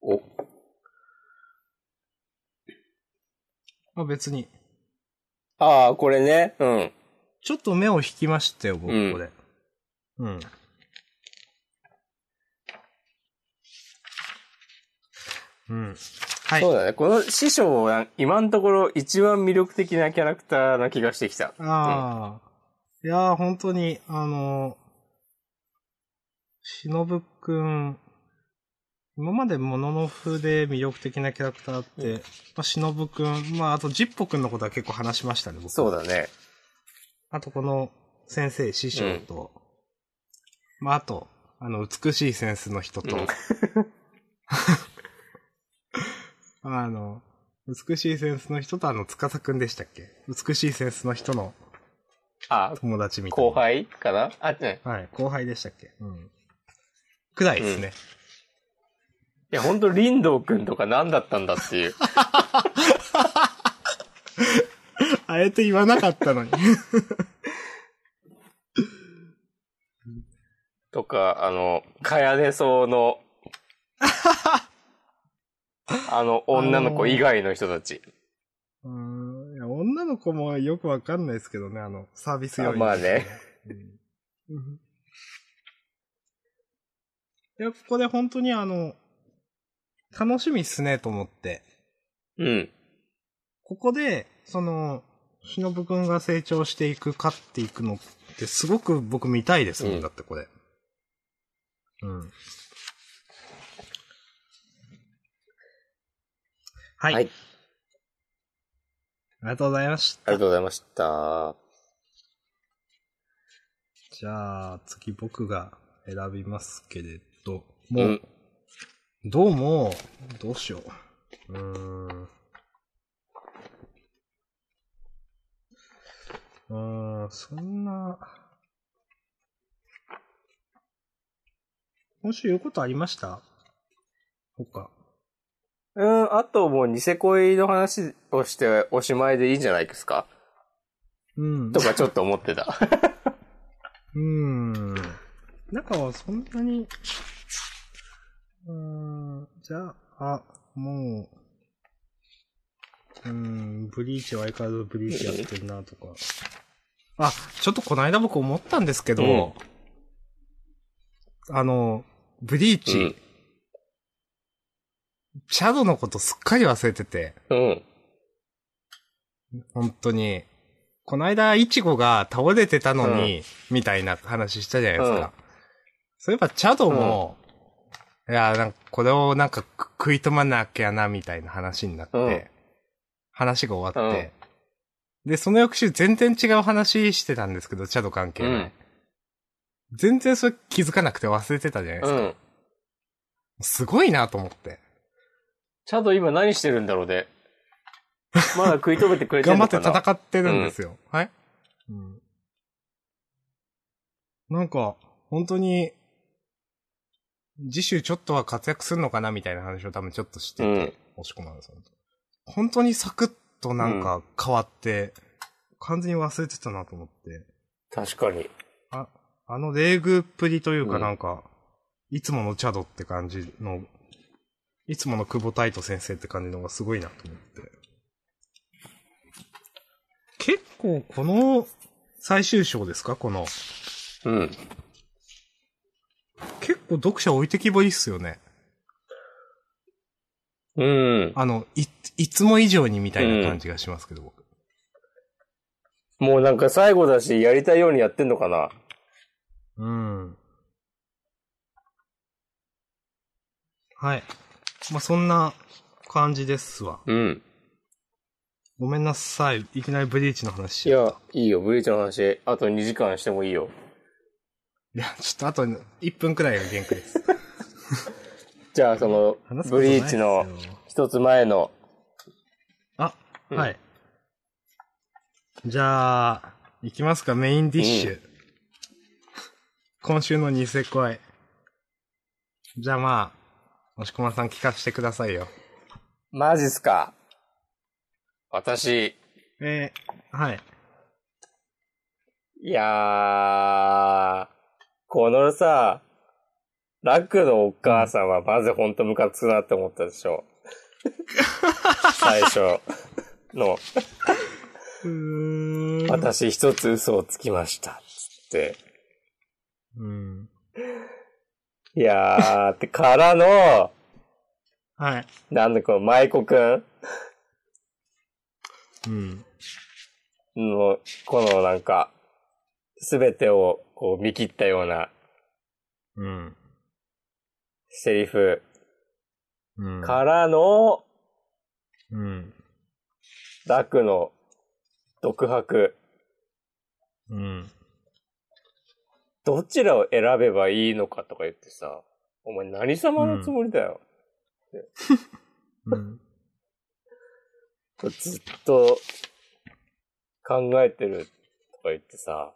お、まあ別に。ああ、これね。うん。ちょっと目を引きましたよ、僕、うんこれ。うん。うん。はい。そうだね。この師匠は今のところ一番魅力的なキャラクターな気がしてきた。ああ。いやー、本当に、あの、しのぶくん、今までモノノフで魅力的なキャラクターって、まあ、しのぶくん、まあ、あとジッポくんのことは結構話しましたね、僕。そうだね。あとこの先生、師匠と、まあ、あと、あの、美しいセンスの人と、うん あの、美しいセンスの人とあの、つかさくんでしたっけ？美しいセンスの人のあ、友達みたいな。後輩かな？あ、ね。はい、後輩でしたっけ？うん。くらいですね。いや、ほんと、林道くんとか何だったんだっていう。あえて言わなかったのに。とか、あの、かやねそうの、あの、女の子以外の人たち。うーんいや女の子もよくわかんないですけどね、あの、サービス用あまあね。うんうんいや、ここで本当にあの、楽しみっすねと思って。うん。ここで、その、しのぶくんが成長していく、勝っていくのってすごく僕見たいですもん、うんだってこれ。うん。はい。はいありがとうございました。ありがとうございました。じゃあ、次僕が選びますけれどうも、ん。どうも、どうしよう。うーん。うーん、そんな、今週言うことありました？他。うん、あともうニセ恋の話をしておしまいでいいんじゃないですか？うん。とかちょっと思ってた。うーん。中はそんなに、うーん、じゃあ、あ、もう、うーん、ブリーチは相変わらずブリーチやってんなとか。あ、ちょっとこの間僕思ったんですけど、あの、ブリーチ、うん。シャドウのことすっかり忘れてて、うん。本当に。この間、イチゴが倒れてたのに、みたいな話したじゃないですか。うんそういえば、チャドも、いや、なんか、これをなんかく食い止まなきゃな、みたいな話になって、うん話が終わって、で、その翌週全然違う話してたんですけど、チャド関係全然それ気づかなくて忘れてたじゃないですか。うん。すごいなと思って。チャド今何してるんだろうね。まだ食い止めてくれて頑張ってるのかな戦ってるんですよ。はい、うん、なんか、本当に、次週ちょっとは活躍するのかなみたいな話を多分ちょっとしてて、うん押し込まんです本当本当にサクッとなんか変わって、完全に忘れてたなと思って。確かに。あ、あのレーグっぷりというかうんなんか、いつものチャドって感じの、いつもの久保太斗先生って感じのがすごいなと思って。結構この最終章ですか？この。うん。結構読者置いてきぼりっすよね。うん。あの、い、いつも以上にみたいな感じがしますけど、僕。もうなんか最後だし、やりたいようにやってんのかなうん。はい。まあ、そんな感じですわ。うん。ごめんなさい。いきなりブリーチの話しいちゃっや、いいよ。ブリーチの話、あと2時間してもいいよ。た。いや、ちょっとあと1分くらいが限界です。じゃあ、その話、すことブリーチの一つ前の、あ、うんはい。じゃあ、いきますか、メインディッシュ。今週のニセ恋。じゃあまあ、押し込まさん聞かせてくださいよ。マジっすか？私、えー、はい。いやー、このさ、ラックのお母さんはまずほんとムカつくなって思ったでしょ。最初の。私一つ嘘をつきました。つって。うん。いやー、ってからの、はい。なんだこの舞子くん？うん。の、このなんか、すべてをこう見切ったようなうん。セリフうん。からの、うん。ラクの独白。うん。どちらを選べばいいのかとか言ってさ、お前何様のつもりだよ。うん。ずっと考えてるか言ってさ、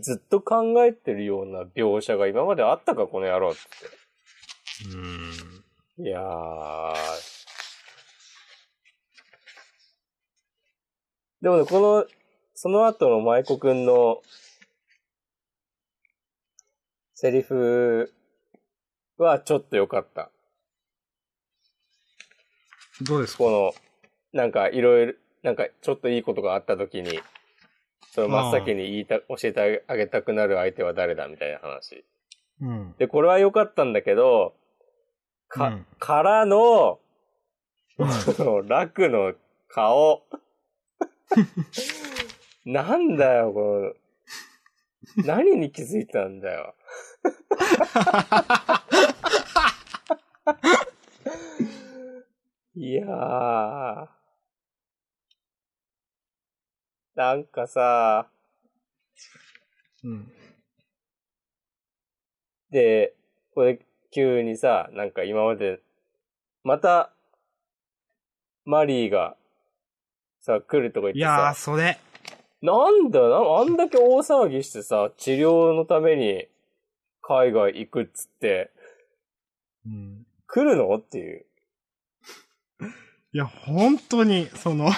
ずっと考えてるような描写が今まであったか、この野郎って。うん。いやー。でもね、この、その後の舞子くんの、セリフはちょっと良かった。どうですか？この、なんかいろいろ、なんかちょっといいことがあった時に、その真っ先に言いた、教えてあげたくなる相手は誰だみたいな話。うん。で、これは良かったんだけど、か、うんからの、うん その、楽の顔。なんだよ、この、何に気づいたんだよ。いやー。なんかさ、うん。で、これ急にさ、なんか今まで、また、マリーが、さ、来るとか言っていやー、さ、それ。なんだよな、あんだけ大騒ぎしてさ、治療のために海外行くっつって、うん。来るの？っていう。いや、本当に、その、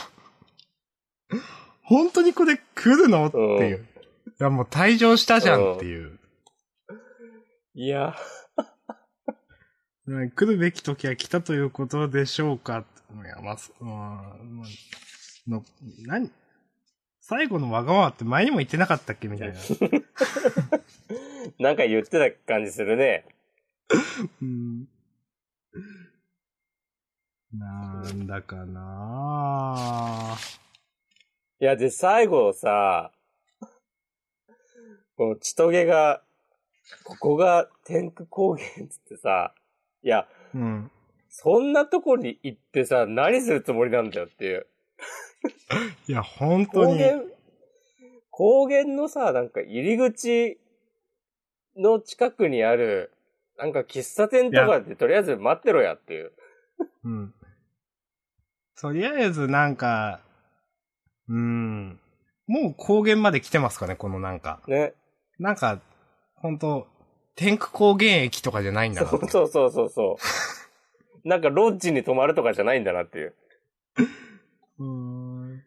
本当にこれ来るの？っていう。いや、もう退場したじゃんっていう。いや、う ん来るべき時は来たということでしょうか？いや、まあ、そまあまあの、何？最後のわがままって前にも言ってなかったっけ？みたいな。なんか言ってた感じするね。うん。なんだかなぁ。いや、で、最後さ、この千トゲが、ここが天空高原っつってさ、いや、うん。そんなとこに行ってさ、何するつもりなんだよっていう。いや、本当に。高原、高原のさ、なんか入り口の近くにある、なんか喫茶店とかでとりあえず待ってろやっていう。うん。とりあえずなんか、うん。もう高原まで来てますかね、このなんか。ね。なんか、本当天空高原駅とかじゃないんだなそうそうそうそうそう。なんかロッジに泊まるとかじゃないんだなっていう。うーん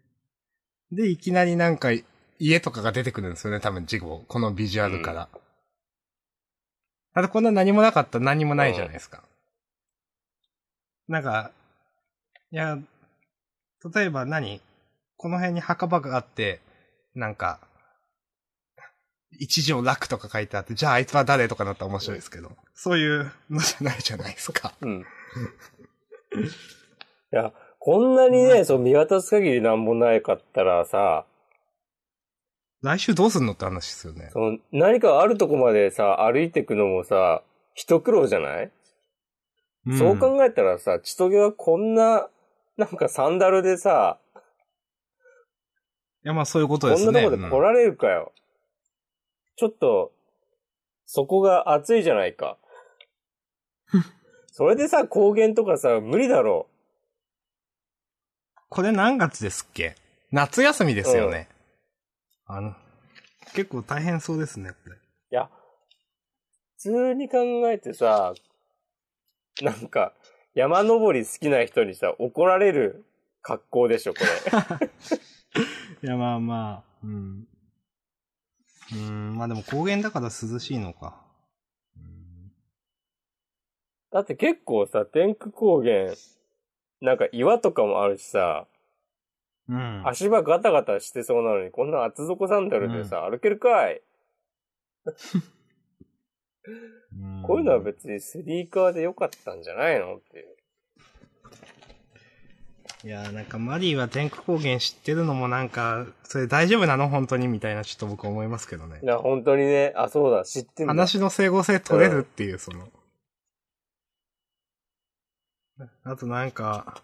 で、いきなりなんか、家とかが出てくるんですよね、多分、事後。このビジュアルから。あと、こんな何もなかったら何もないじゃないですか。なんか、いや、例えば何この辺に墓場があって、なんか、一条楽とか書いてあって、じゃああいつは誰とかなったら面白いですけど、そういうのじゃないじゃないですか。うん。いや、こんなにね、そう見渡す限りなんもないかったらさ、来週どうすんのって話ですよね。その何かあるとこまでさ、歩いてくのもさ、一苦労じゃない、んそう考えたらさ、千棘はこんな、なんかサンダルでさ、いや、まあそういうことこんなですね。とこで来られるかよ。ちょっと、そこが暑いじゃないか。それでさ、高原とかさ、無理だろこれ何月ですっけ？夏休みですよね。あの、結構大変そうですね、これ。いや、普通に考えてさ、なんか、山登り好きな人にさ、怒られる格好でしょ、これ。いや、まあまあ、うん。うーん、まあでも高原だから涼しいのか。だって結構さ、天空高原、なんか岩とかもあるしさ、うん。足場ガタガタしてそうなのに、こんな厚底サンダルでさ、歩けるかいうんこういうのは別にスニーカーでよかったんじゃないのっていう。いや、なんかマリーは天空高原知ってるのもなんか、それ大丈夫なの？本当にみたいなちょっと僕思いますけどねい。や、本当にね、あ、そうだ、知ってんだ。話の整合性取れるっていう、その。あとなんか、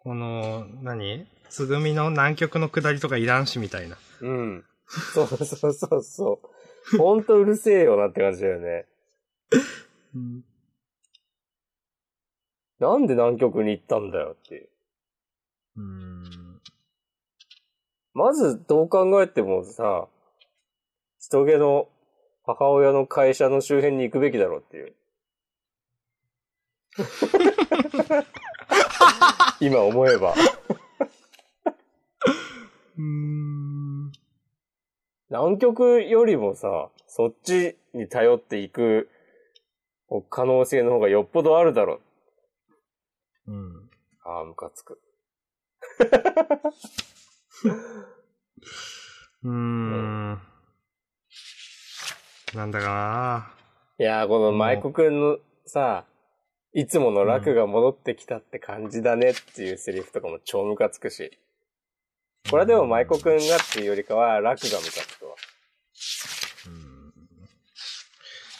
この、何？つぐみの南極の下りとかいらんしみたいな。うん。そうそうそうそう。ほんとうるせえよなって感じだよね。うん。なんで南極に行ったんだよっていう。うーん。まずどう考えてもさ、人気の母親の会社の周辺に行くべきだろうっていう。今思えば。うーん。南極よりもさ、そっちに頼っていく可能性の方がよっぽどあるだろう。うん。ああ、ムカつく。うーん。なんだかないやー、この舞子くんのさ、いつもの楽が戻ってきたって感じだねっていうセリフとかも超ムカつくし。これはでも舞子くんがっていうよりかは楽がムカつくわ。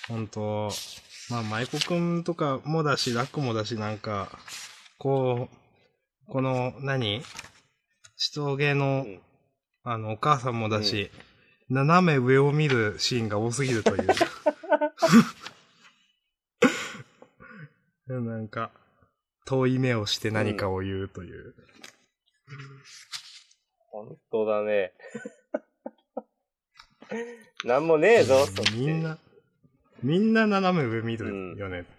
本当まあ、舞子くんとかもだし、ラックもだし、なんか、こう、この、何？人芸の、うんあの、お母さんもだし、斜め上を見るシーンが多すぎるという。なんか、遠い目をして何かを言うという。本当だね。なんもねえぞ、そっちみんな、みんな斜め上見るよねって。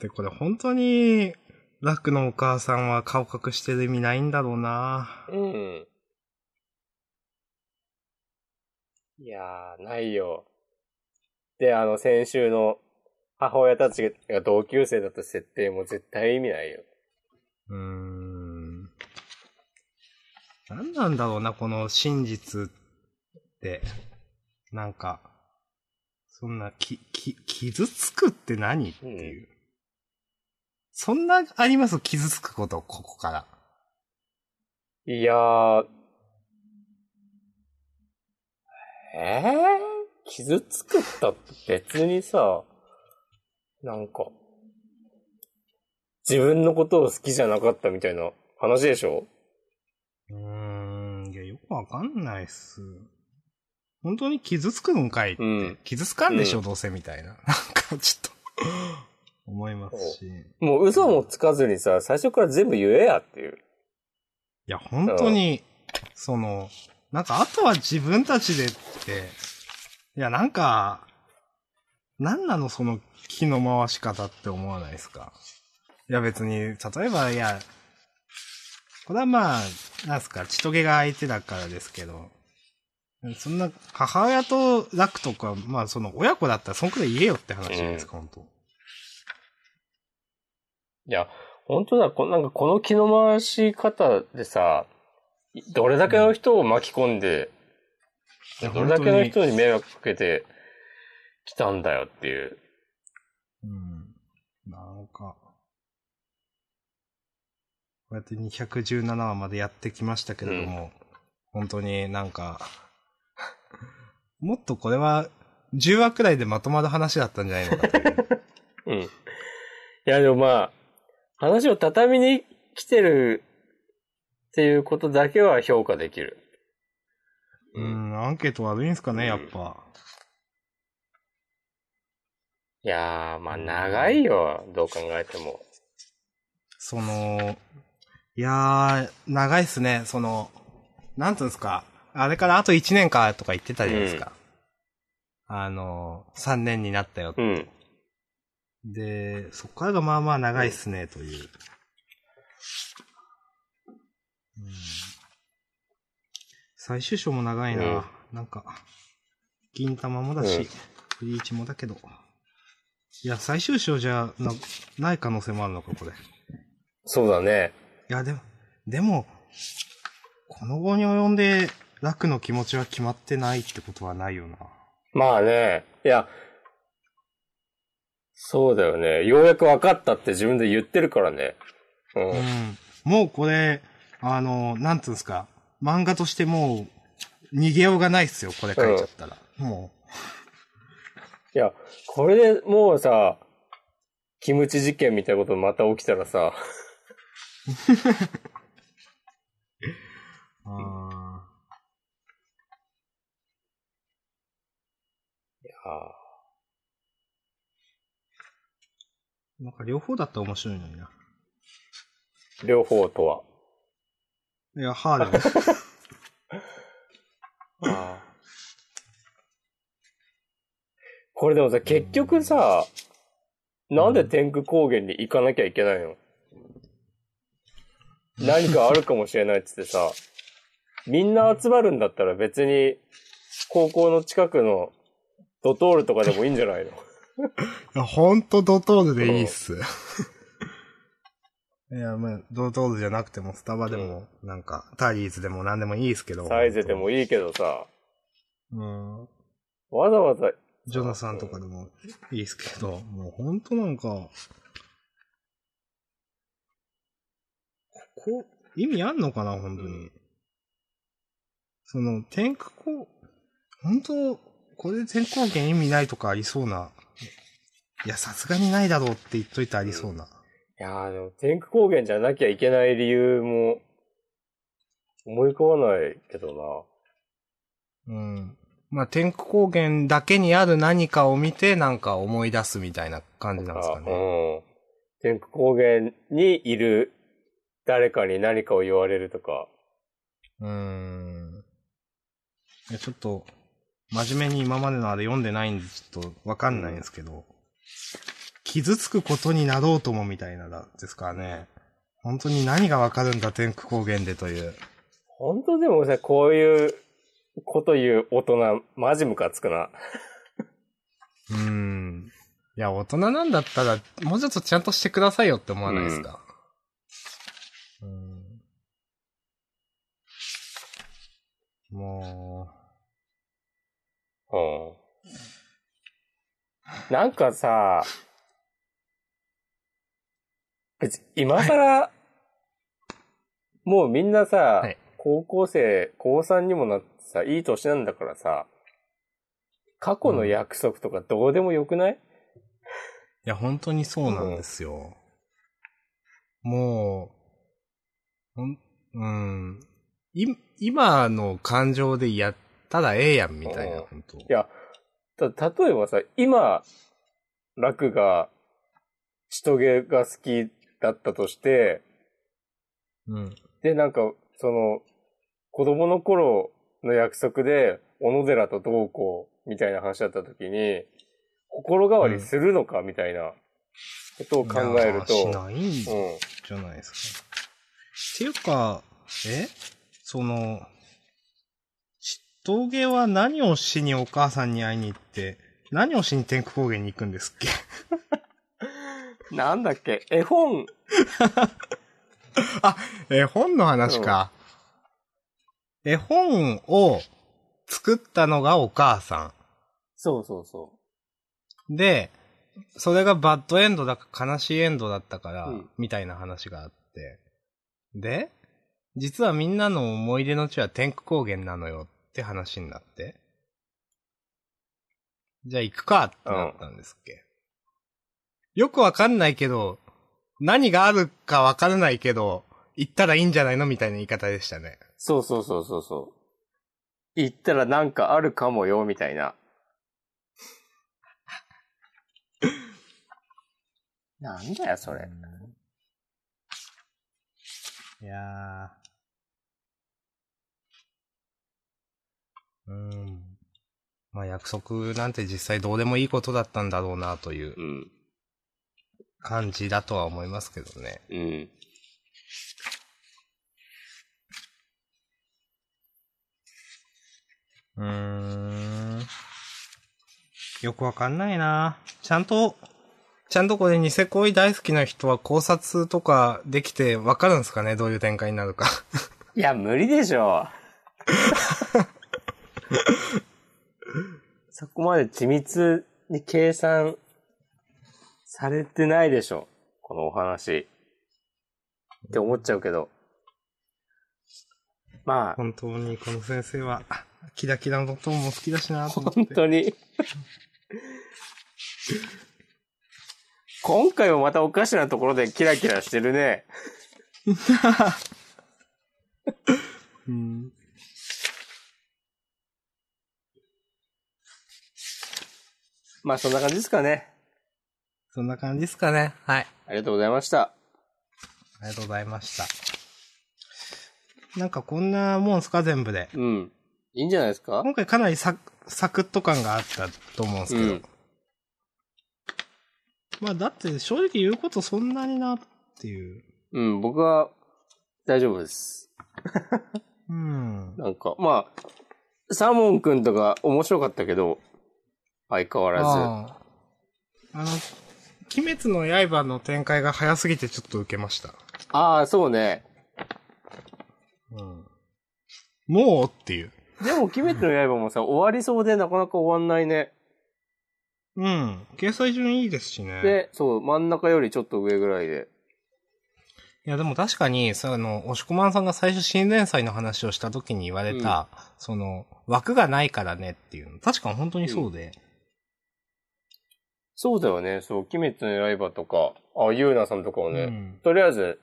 で、これ本当に、ラックのお母さんは顔隠してる意味ないんだろうなうん。いやー、ないよ。で、あの、先週の母親たちが同級生だった設定も絶対意味ないよ。うーん。何なんだろうな、この真実って。なんか、そんな、き、き、傷つくって何っていう。そんなあります？傷つくこと、ここから。いやー、えー、傷つくったって別にさ、なんか、自分のことを好きじゃなかったみたいな話でしょ？うーん、いや、よくわかんないっす。本当に傷つくんかいって。うん傷つかんでしょ、うんどうせみたいな。なんか、ちょっと、思いますし。いもう嘘もつかずにさ、最初から全部言えやっていう。や、本当に、その、なんか、あとは自分たちでって、いや、なんか、なんなのその気の回し方って思わないですか？いや、別に、例えば、いや、これはまあ、なんすか、血とげが相手だからですけど、そんな、母親と楽とか、まあ、その、親子だったら、そんくらい言えよって話じゃないですか、本当いや、本当だ、こなんかこの気の回し方でさ、どれだけの人を巻き込んで、いやどれだけの人に迷惑かけてきたんだよっていう。うん。なんか、こうやって217話までやってきましたけれども、本当になんか、もっとこれは10話くらいでまとまる話だったんじゃないのかという。うん。いや、でもまあ、話を畳みに来てるっていうことだけは評価できる。う。ん、アンケート悪いんすかね、うんやっぱ。いやー、まあ長いよ、どう考えても。その、いやー、長いっすね、その、なんつうんですか、あれからあと1年かとか言ってたじゃないですか。あの、3年になったよってうん。で、そこからがまあまあ長いっすね、という。うん最終章も長いな。うんなんか、銀玉もだし、うんブリーチもだけど。いや、最終章じゃな、ない可能性もあるのか、これ。いそうだね。や、でも、でも、この後に及んで、楽の気持ちは決まってないってことはないよな。まあね、いや、そうだよね。ようやく分かったって自分で言ってるからね。う。うんん。もうこれ、あの、なんつうんですか、漫画としてもう、逃げようがないっすよ、これ書いちゃったら。もいや、これでもうさ、キムチ事件みたいなことまた起きたらさ、ああ。いやなんか両方だったら面白いのにな。両方とは。いや、ハーでも。ああ。これでもさ、結局さ、なんで天空高原に行かなきゃいけないの？何かあるかもしれないっつってさ、みんな集まるんだったら別に、高校の近くのドトールとかでもいいんじゃないの？いや、ほんとドトールでいいっす。いや、まあ、ドトールじゃなくても、スタバでも、なんか、タリーズでも何でもいいですけど。サイゼでもいいけどさ、うん。わざわざ、ジョナサンとかでもいいですけど、もうほんとなんか、ここ、意味あんのかな、本当に。その、天空高、本当これで天空圏意味ないとかありそうな。いや、さすがにないだろうって言っといてありそうな。いやーでも天空高原じゃなきゃいけない理由も、思い浮かばないけどうん。まあ、天空高原だけにある何かを見て、なんか思い出すみたいな感じな。なんですかね。うん。天空高原にいる誰かに何かを言われるとか。うーん。ちょっと、真面目に今までのあれ読んでないんで、ちょっとわかんないんですけど、傷つくことになろうともみたいなだですからね。本当に何がわかるんだ、天空高原でという。本当でもさ、こういうこと言う大人、マジムカつくな。うーん。いや、大人なんだったら、もうちょっとちゃんとしてくださいよって思わないですか？もうん。なんかさ、別に今更、もうみんなさ、はい高校生、高3にもなってさ、いい年なんだからさ、過去の約束とかどうでもよくない、う、いや、本当にそうなんですよ。もう、ほん、うん。い、今の感情でやったらええやん、みたいな、うん本当いや、た、例えばさ、今、楽が、しとげが好きだったとして、うん。で、なんか、その、子供の頃の約束で、小野寺とどうこう、みたいな話だった時に、心変わりするのか、みたいなことを考えると、いやしないんじうん。ゃないですか。っていうか、え？その、ちっとげは何をしにお母さんに会いに行って、何をしに天空高原に行くんですっけ？なんだっけ、絵本、絵本の話か。絵本を作ったのがお母さそうそうそん。で、それがバッドエンドだか悲しいエンドだったから、うんみたいな話があって。で、実はみんなの思い出の地は天空高原なのよって話になって。じゃあ行くかってなったんですっけ。よくわかんないけど、何があるかわからないけど、行ったらいいんじゃないのみたいな言い方でしたね。う。そうそうそうそうそう。行ったらなんかあるかもよ、みたいな。なんだよ、それ。いやー。うん。まあ約束なんて実際どうでもいいことだったんだろうなといううん。感じだとは思いますけどね。うん。うーん。よくわかんないなちゃんと、ちゃんとこれニセ恋大好きな人は考察とかできてわかるんですかね？どういう展開になるか。いや、無理でしょ。そこまで緻密に計算されてないでしょ。このお話。って思っちゃうけど。まあ、本当にこの先生は、キラキラのトーンも好きだしなと思って。本当に。今回もまたおかしなところでキラキラしてるね。うん。まあそんな感じですかね。そんな感じですかね。はい。ありがとうございました。ありがとうございました。なんかこんなもんすか全部で。うん。いいんじゃないですか？今回かなりサクサクッと感があったと思うんですけど。うんまあだって正直言うことそんなになっていう。うん、僕は大丈夫です。うん。なんか、まあ、サーモンくんとか面白かったけど、相変わらず。あの、鬼滅の刃の展開が早すぎてちょっと受けました。ああ、そうね。うん。もうっていう。でも、鬼滅の刃もさ、終わりそうでなかなか終わんないね。うん。掲載順いいですしね。で、そう、真ん中よりちょっと上ぐらいで。いや、でも確かに、その、押し込まんさんが最初新連載の話をした時に言われた、その、枠がないからねっていうの。確か本当にそうで。そうだよね、そう、鬼滅の刃とか、あ、ゆうなさんとかをね、うんとりあえず、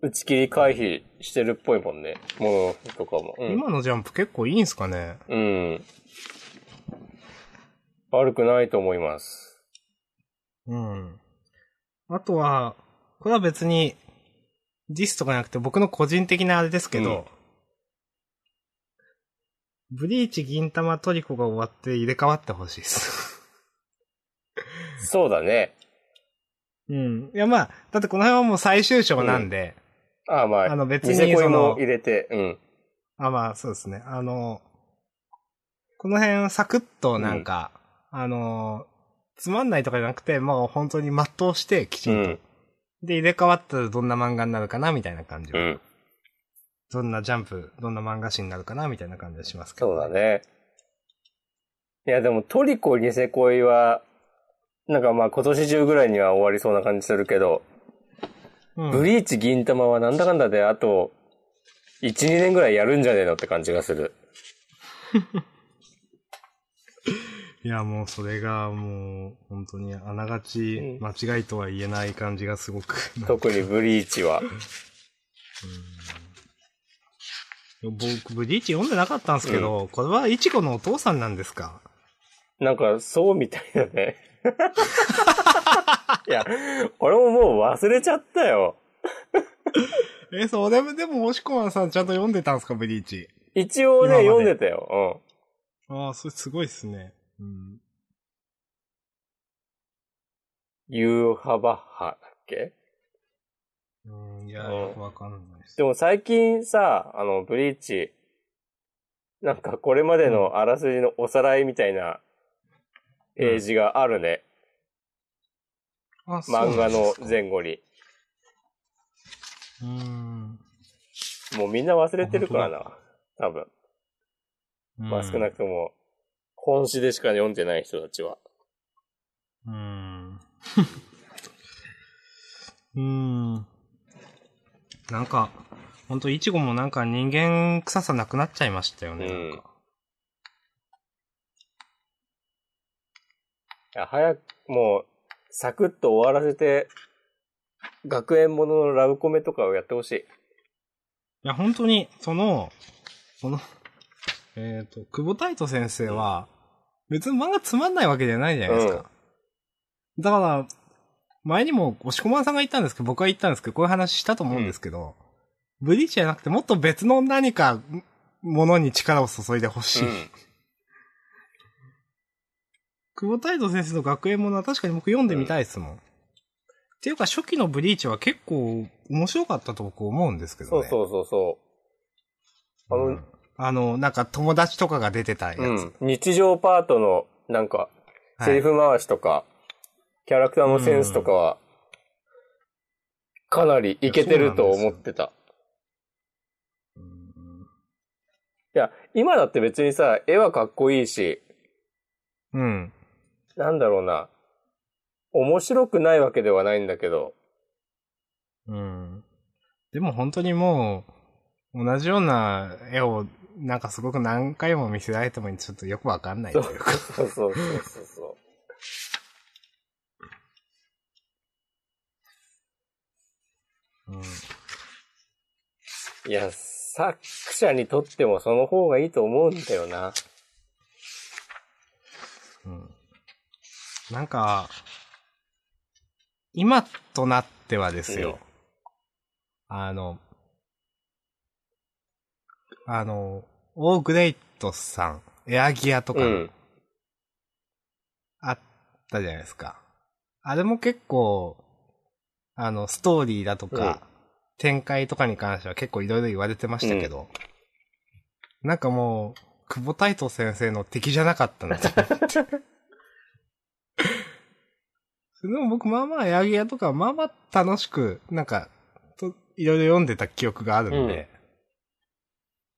打ち切り回避してるっぽいもんね。ものとかも。うん。今のジャンプ結構いいんすかねうん。悪くないと思います。うん。あとは、これは別に、ディスとかじゃなくて僕の個人的なあれですけど、ブリーチ、銀玉、トリコが終わって入れ替わってほしいです。そうだね。うん。いやまあ、だってこの辺はもう最終章なんで、ああ、まあ、あの別にニセ恋そのも入れて、うん。あ、まあ、そうですね。あの、この辺サクッとなんか、あの、つまんないとかじゃなくて、もう本当に全うしてきちと。うんん。で、入れ替わったらどんな漫画になるかなみたいな感じは。うん。どんなジャンプ、どんな漫画誌になるかなみたいな感じはしますけど、そうだ。ね。いや、でもトリコニセ恋は、なんかまあ今年中ぐらいには終わりそうな感じするけど、うん、ブリーチ銀玉はなんだかんだであと、1、2年ぐらいやるんじゃねえのって感じがする。いや、もうそれがもう、本当にあながちうん間違いとは言えない感じがすごく。特にブリーチは。僕、ブリーチ読んでなかったんですけど、これはイチゴのお父さんなんですか？なんか、そうみたいだね。いや、俺ももう忘れちゃったよ。え、それもでも、押し込まんさんちゃんと読んでたんですか、ブリーチ？一応ね、読んでたよ。ああ、それすごいっすね。うん。うん。ユーハバッハだっけ？うん、いや、うんよくわかんないです。でも最近さ、あの、ブリーチ、なんかこれまでのあらすじのおさらいみたいなページがあるね。うなん漫画の前後に。うん。もうみんな忘れてるからな。多分。まあ少なく。くとも、本誌でしか読んでない人たちは。うん。うん。なんか、ほんと、イチゴもなんか人間臭さなくなっちゃいましたよね。うんなんかいや早く、もう、サクッと終わらせて、学園もののラブコメとかをやってほしい。いや、本当に、その、その、えっ、と、久保太斗先生は、別に漫画つまんないわけじゃないじゃないですか。だから、前にも、押し込まんさんが言ったんですけど、僕は言ったんですけど、こういう話したと思うんですけど、ブリーチじゃなくて、もっと別の何か、ものに力を注いでほしい。うん。久保太斗先生の学園ものは確かに僕読んでみたいですもん。っていうか、初期のブリーチは結構面白かったと僕思うんですけどね。そうそうそうそう。あの、うんあの、なんか友達とかが出てたやつ。うん。日常パートの、なんか、はいセリフ回しとか、キャラクターのセンスとかは、かなりいけてると思ってた。うんいや、今だって別にさ、絵はかっこいいし、うん。なんだろうな。面白くないわけではないんだけど、うん。でも本当にもう、同じような絵を、なんかすごく何回も見せられてもちょっとよくわかんないそうというか。そうそうそうそう。うんいや、作者にとってもその方がいいと思うんだよな。うんなんか、今となってはですよ。あの、あの、オーグレイトさん、エアギアとかうん。あったじゃないですか。ああれも結構、あの、ストーリーだとか、うん展開とかに関しては結構いろいろ言われてましたけど、なんかもう、久保太斗先生の敵じゃなかったなと思って。でも僕、まあまあ、ヤギ屋とか、まあまあ楽しく、なんか、と、いろいろ読んでた記憶があるんで、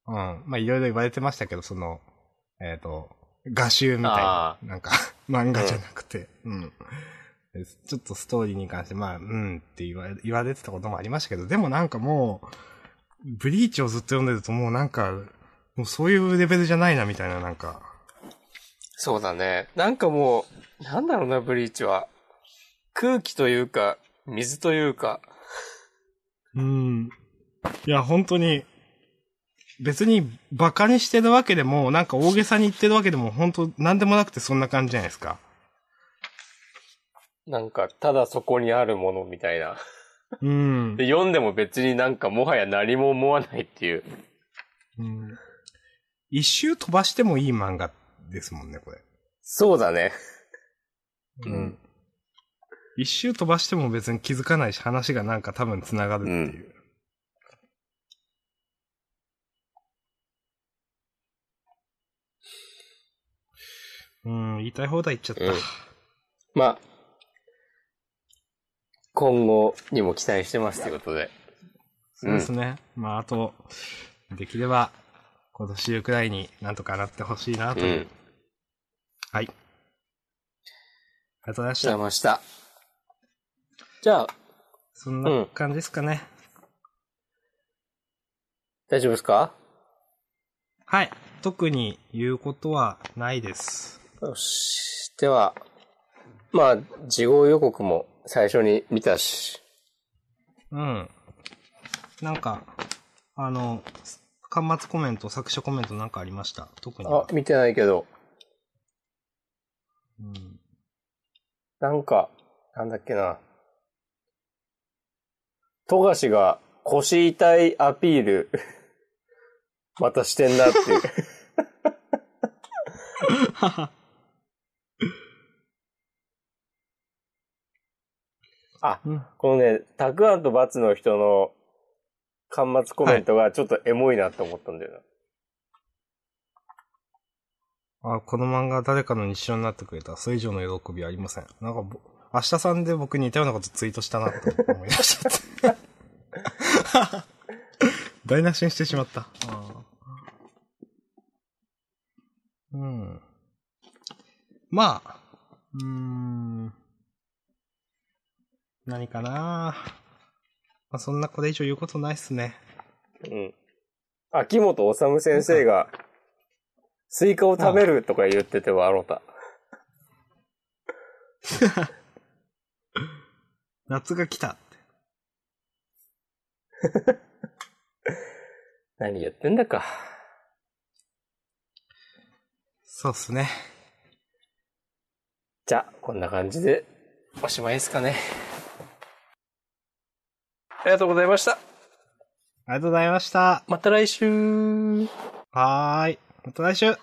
うん、まあいろいろ言われてましたけど、その、えっ、と、画集みたいなあ、なんか、漫画じゃなくて、うん。でちょっとストーリーに関して、まあ、うんって言われ言われてたこともありましたけど、でもなんかもう、ブリーチをずっと読んでるともうなんか、もうそういうレベルじゃないなみたいな、なんか。そうだね。なんかもう、なんだろうな、ブリーチは。空気というか、水というか。うん。いや、本当に、別に馬鹿にしてるわけでも、なんか大げさに言ってるわけでも、本当なんでもなくてそんな感じじゃないですか。なんか、ただそこにあるものみたいな。うん。で、読んでも別になんかもはや何も思わないっていう。うん一周飛ばしてもいい漫画ですもんね、これ。そうだね。うん。一周飛ばしても別に気づかないし、話がなんか多分繋がるっていう。うん、言いたい放題言っちゃった。うんまあ、今後にも期待してますということで。そうですね。まあ、あと、できれば、今年中くらいになんとかなってほしいなという。うん。はい。ありがとうございました。邪魔した。じゃあ、そんな感じですかね。大丈夫ですか？はい。特に言うことはないです。よし。では、まあ、事後予告も最初に見たし。うん。なんか、あの、端末コメント、作者コメントなんかありました？特には。あ、見てないけど、うん。なんか、なんだっけな。富樫が腰痛いアピール、またしてんなっていう。あ、うんこのね、たくあんとバツの人の端末コメントがちょっとエモいなって思ったんだよな。あ、この漫画誰かの日常になってくれた。それ以上の喜びはありません。なんかぼ、明日さんで僕似たようなことツイートしたなと思いました。台無しにしてしまった。うん。まあ、うーん。何かなまあ、そんなこれ以上言うことないっすね。うん。秋本治先生が、スイカを食べるとか言ってて笑った。夏が来たって。何言ってんだか。そうっすね。じゃあ、こんな感じで、おしまいですかね。ありがとうございました。ありがとうございました。また来週。はーい。また来週。